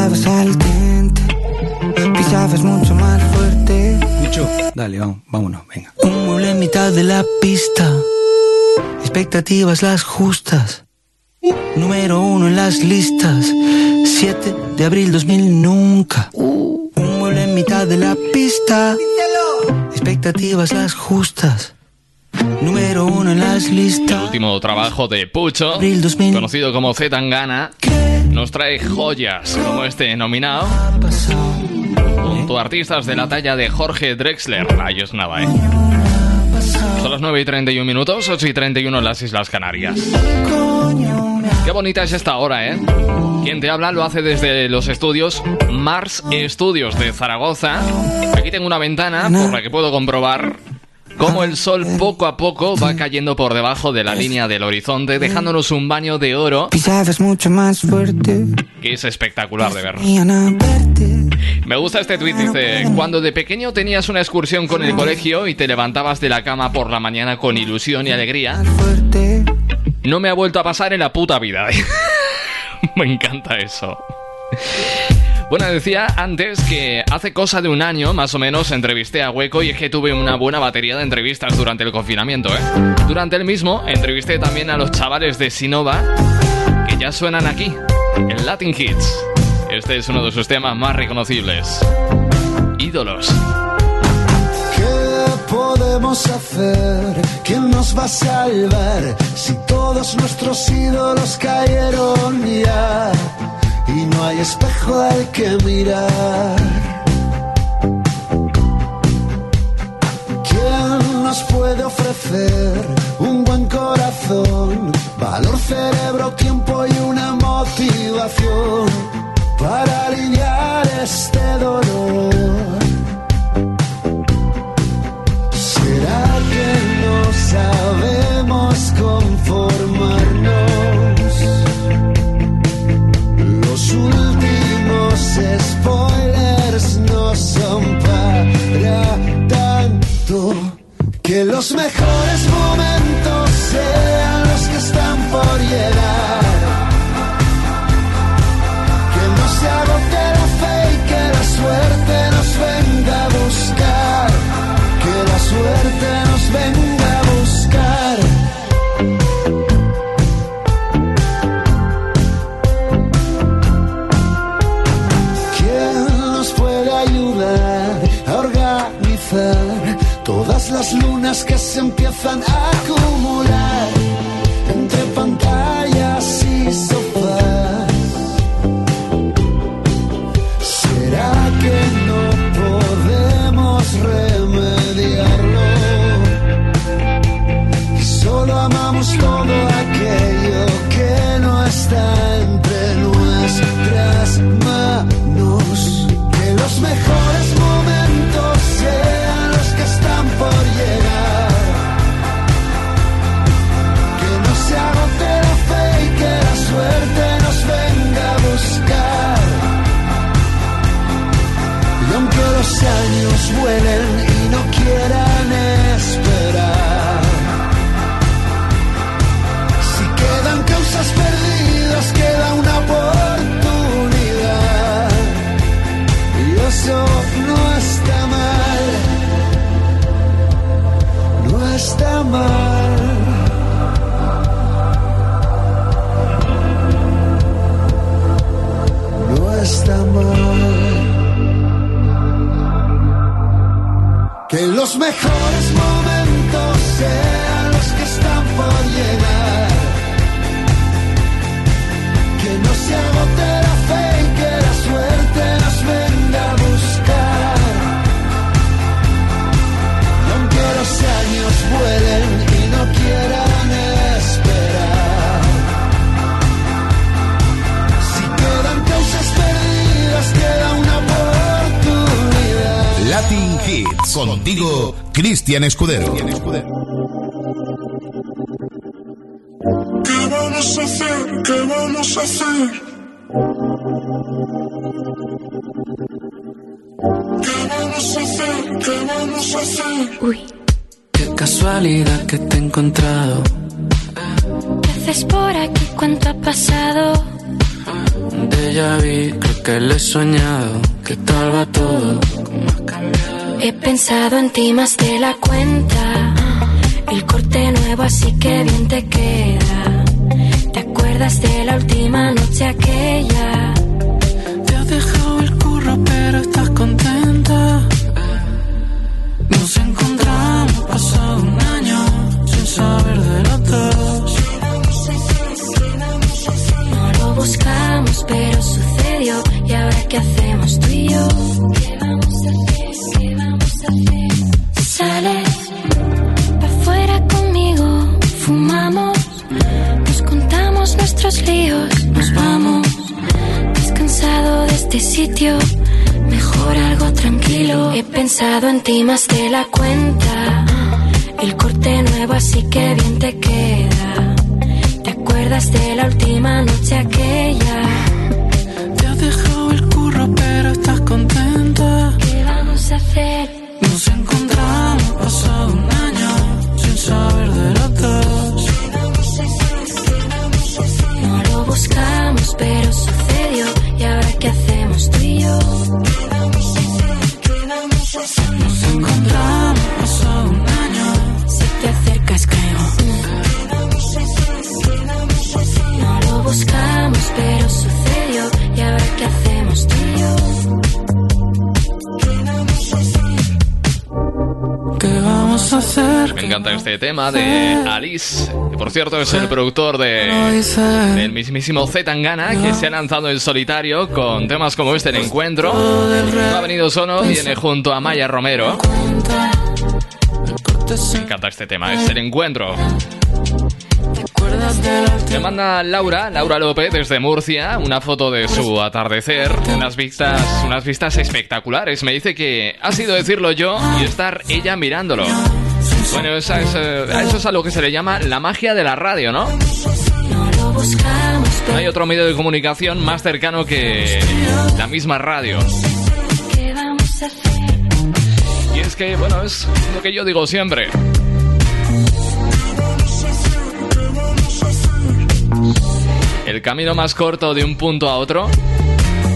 Speaker 21: Estabas al dente, pisabas mucho más fuerte.
Speaker 25: Dale, vamos, vámonos, venga.
Speaker 21: Un mueble en mitad de la pista, expectativas las justas. Número uno en las listas, 7 de abril 2000 nunca. Un mueble en mitad de la pista, expectativas las justas. Número uno en las listas.
Speaker 4: El último trabajo de Pucho,
Speaker 21: Abril 2000.
Speaker 4: conocido como Z Tangana, nos trae joyas como este nominado junto a artistas de la talla de Jorge Drexler. Ahí es nada, ¿eh? Son las 9 y 31 minutos, 8 y 31 en las Islas Canarias. Qué bonita es esta hora, ¿eh? Quien te habla lo hace desde los estudios Mars Studios de Zaragoza. Aquí tengo una ventana por la que puedo comprobar cómo el sol poco a poco va cayendo por debajo de la línea del horizonte, dejándonos un baño de oro
Speaker 21: Pisabas mucho más fuerte.
Speaker 4: que es espectacular de ver.
Speaker 21: Venían a verte.
Speaker 4: Me gusta este tweet, dice, cuando de pequeño tenías una excursión con el colegio y te levantabas de la cama por la mañana con ilusión y alegría, no me ha vuelto a pasar en la puta vida. [laughs] me encanta eso. Bueno, decía antes que hace cosa de un año, más o menos, entrevisté a Hueco y es que tuve una buena batería de entrevistas durante el confinamiento, ¿eh? Durante el mismo, entrevisté también a los chavales de Sinova, que ya suenan aquí, en Latin Hits. Este es uno de sus temas más reconocibles. Ídolos.
Speaker 1: ¿Qué podemos hacer? ¿Quién nos va a salvar si todos nuestros ídolos cayeron ya? Y no hay espejo al que mirar. ¿Quién nos puede ofrecer un buen corazón, valor, cerebro, tiempo y una motivación para aliviar este dolor? ¿Será que no sabemos conformarnos? Spoilers no son para tanto. Que los mejores momentos las lunas que se empiezan a acumular
Speaker 26: Cristian Escudero.
Speaker 11: Ti más de la cuenta. El corte nuevo, así que bien te queda. ¿Te acuerdas de la última noche aquella? Más de la cuenta. El corte nuevo, así que bien te queda. ¿Te acuerdas de la última noche aquella?
Speaker 4: Me encanta este tema de Alice, que por cierto es el productor de, del mismísimo Z Tangana, que se ha lanzado en solitario con temas como este, El Encuentro. No ha venido solo, viene junto a Maya Romero. Me encanta este tema, es El Encuentro. Me manda Laura, Laura López desde Murcia, una foto de su atardecer, unas vistas, unas vistas espectaculares. Me dice que ha sido decirlo yo y estar ella mirándolo. Bueno, es, eh, eso es a lo que se le llama la magia de la radio, ¿no?
Speaker 11: No
Speaker 4: hay otro medio de comunicación más cercano que la misma radio. Y es que, bueno, es lo que yo digo siempre. El camino más corto de un punto a otro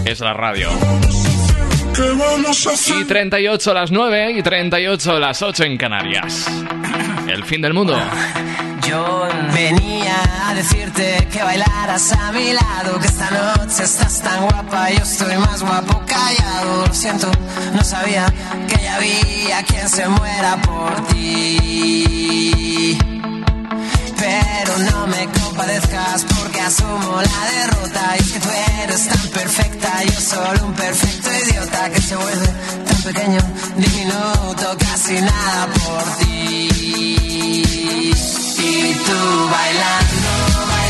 Speaker 4: es la radio. Y 38 a las 9 y 38 a las 8 en Canarias. El fin del mundo.
Speaker 5: Yo venía a decirte que bailaras a mi lado, que esta noche estás tan guapa, yo estoy más guapo callado. Lo siento, no sabía que ya había quien se muera por ti. Pero no me compadezcas porque asumo la derrota. Y es que tú eres tan perfecta, yo solo un perfecto idiota que se vuelve tan pequeño, diminuto, casi nada por ti. Y tú bailando, bailando,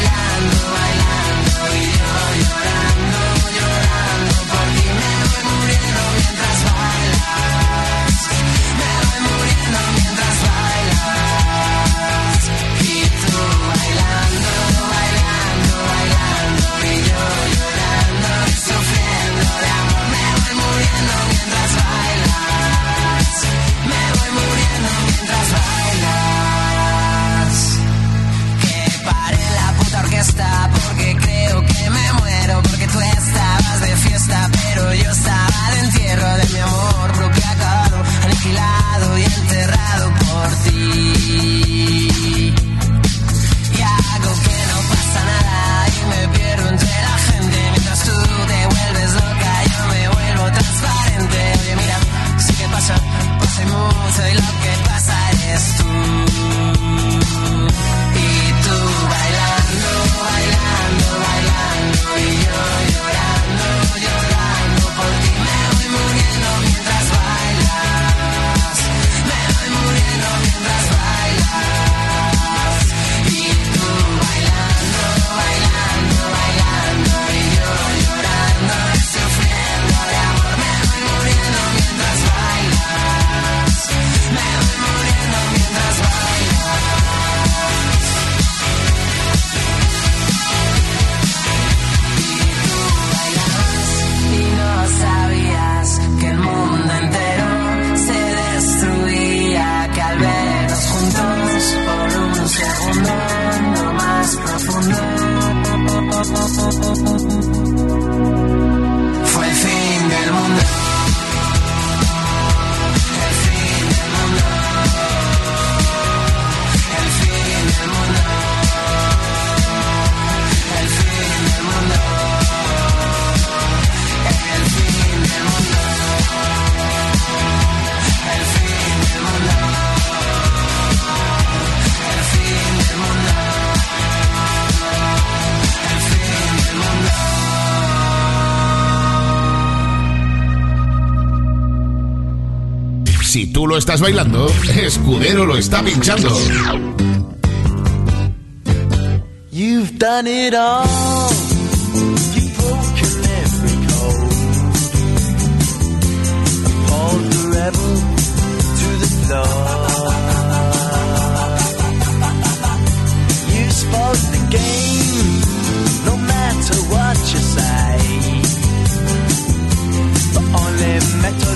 Speaker 5: tú
Speaker 8: lo estás bailando, [laughs] Escudero lo está pinchando.
Speaker 27: You've done it all. Game, no matter what you say. The only metal,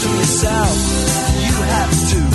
Speaker 27: To yourself you have to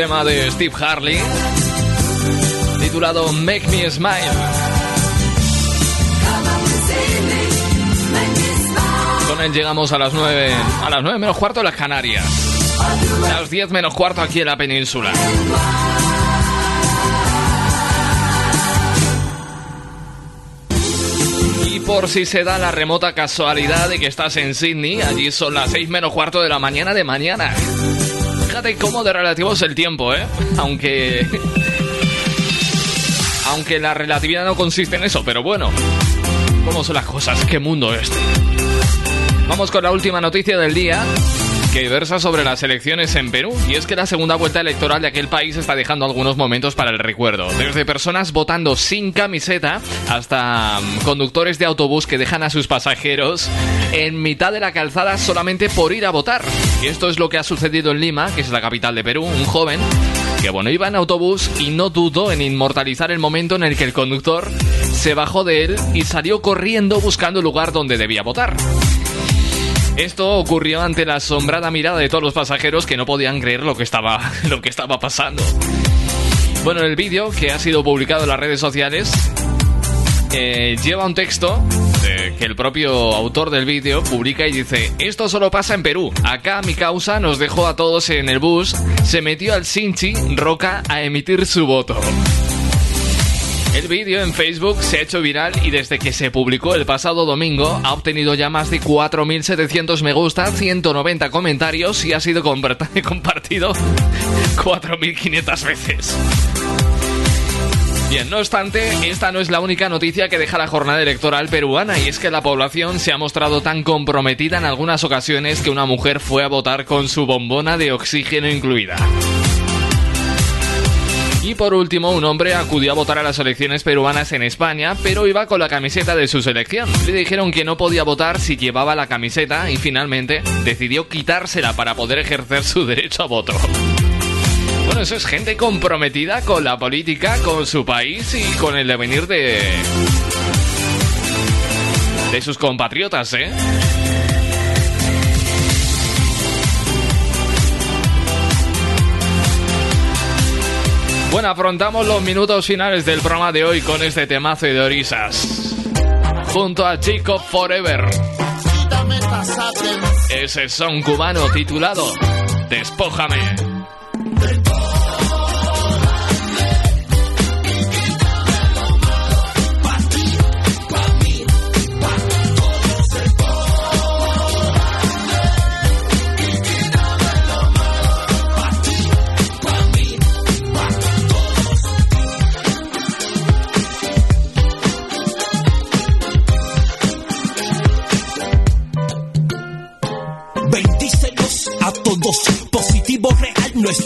Speaker 4: tema de Steve Harley, titulado Make Me Smile. Con él llegamos a las 9, a las 9 menos cuarto en las Canarias. A las 10 menos cuarto aquí en la península. Y por si se da la remota casualidad de que estás en Sydney, allí son las 6 menos cuarto de la mañana de mañana. Fíjate cómo de relativo es el tiempo, ¿eh? Aunque... Aunque la relatividad no consiste en eso, pero bueno. ¿Cómo son las cosas? ¿Qué mundo este? Vamos con la última noticia del día que versa sobre las elecciones en Perú y es que la segunda vuelta electoral de aquel país está dejando algunos momentos para el recuerdo. Desde personas votando sin camiseta hasta mm, conductores de autobús que dejan a sus pasajeros en mitad de la calzada solamente por ir a votar. Y esto es lo que ha sucedido en Lima, que es la capital de Perú, un joven que bueno, iba en autobús y no dudó en inmortalizar el momento en el que el conductor se bajó de él y salió corriendo buscando el lugar donde debía votar. Esto ocurrió ante la asombrada mirada de todos los pasajeros que no podían creer lo que estaba, [laughs] lo que estaba pasando. Bueno, el vídeo que ha sido publicado en las redes sociales eh, lleva un texto eh, que el propio autor del vídeo publica y dice Esto solo pasa en Perú. Acá mi causa nos dejó a todos en el bus, se metió al Sinchi Roca a emitir su voto. El vídeo en Facebook se ha hecho viral y desde que se publicó el pasado domingo ha obtenido ya más de 4.700 me gusta, 190 comentarios y ha sido [laughs] compartido 4.500 veces. Bien, no obstante, esta no es la única noticia que deja la jornada electoral peruana y es que la población se ha mostrado tan comprometida en algunas ocasiones que una mujer fue a votar con su bombona de oxígeno incluida. Y por último, un hombre acudió a votar a las elecciones peruanas en España, pero iba con la camiseta de su selección. Le dijeron que no podía votar si llevaba la camiseta y finalmente decidió quitársela para poder ejercer su derecho a voto. Bueno, eso es gente comprometida con la política, con su país y con el devenir de. de sus compatriotas, ¿eh? Bueno, afrontamos los minutos finales del programa de hoy con este temazo de Orisas. Junto a Chico Forever. Ese son cubano titulado Despójame.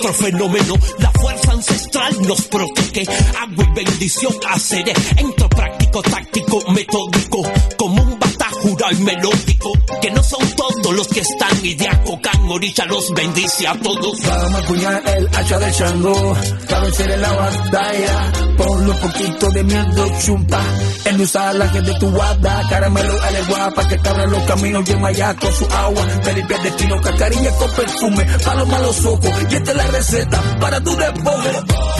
Speaker 20: Nuestro fenómeno, la fuerza ancestral nos protege, agua y bendición haceré, entro práctico, táctico, metódico, como un bata jural melódico, que no son los que están y de orilla los bendice a todos.
Speaker 28: Vamos a cuñar el hacha del Shango, para vencer en la batalla. Por lo poquito de miedo chumpa, en usar la gente de tu guarda. Caramelo a la guapa que te abra los caminos y allá con su agua. Felipe destino, cacarilla con perfume, paloma a los ojos. Y esta es la receta para tu despojo.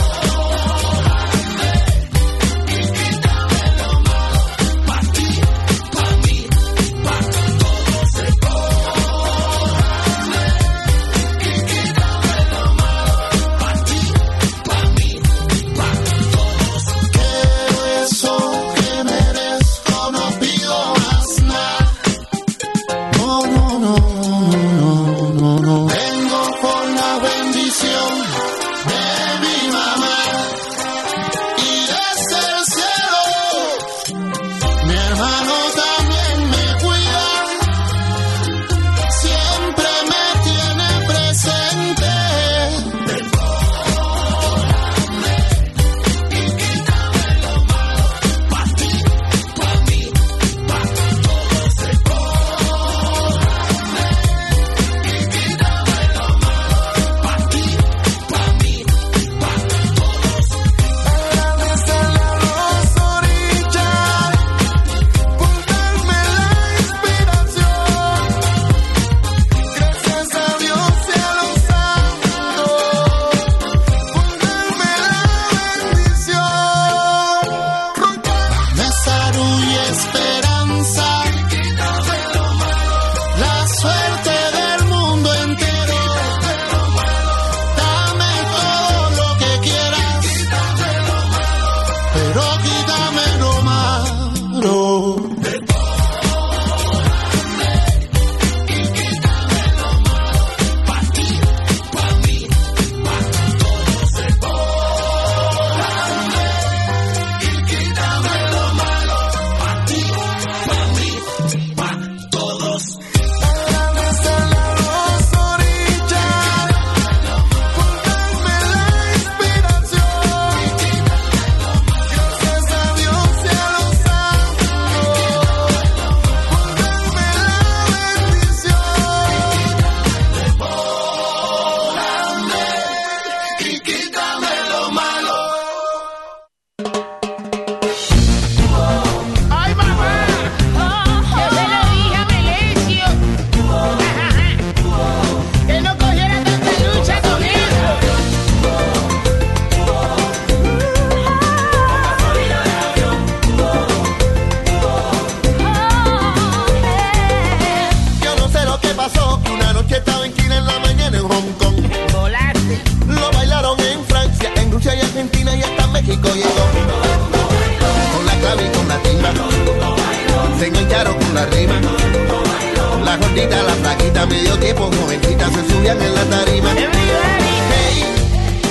Speaker 29: tiempo jovencitas se subían en la tarima. Hey,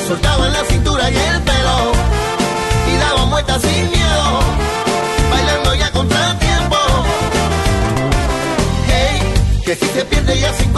Speaker 29: soltaban la cintura y el pelo y daban vueltas sin miedo, bailando ya
Speaker 4: contra el tiempo. Hey, que si se pierde ya sin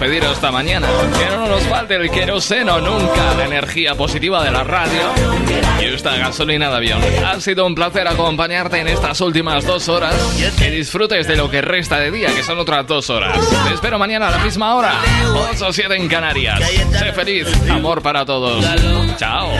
Speaker 4: despedir hasta mañana. Que no nos falte el queroseno nunca, la energía positiva de la radio y esta gasolina de avión. Ha sido un placer acompañarte en estas últimas dos horas. Que disfrutes de lo que resta de día, que son otras dos horas. Te espero mañana a la misma hora, 8 o 7 en Canarias. Sé feliz, amor para todos. Chao.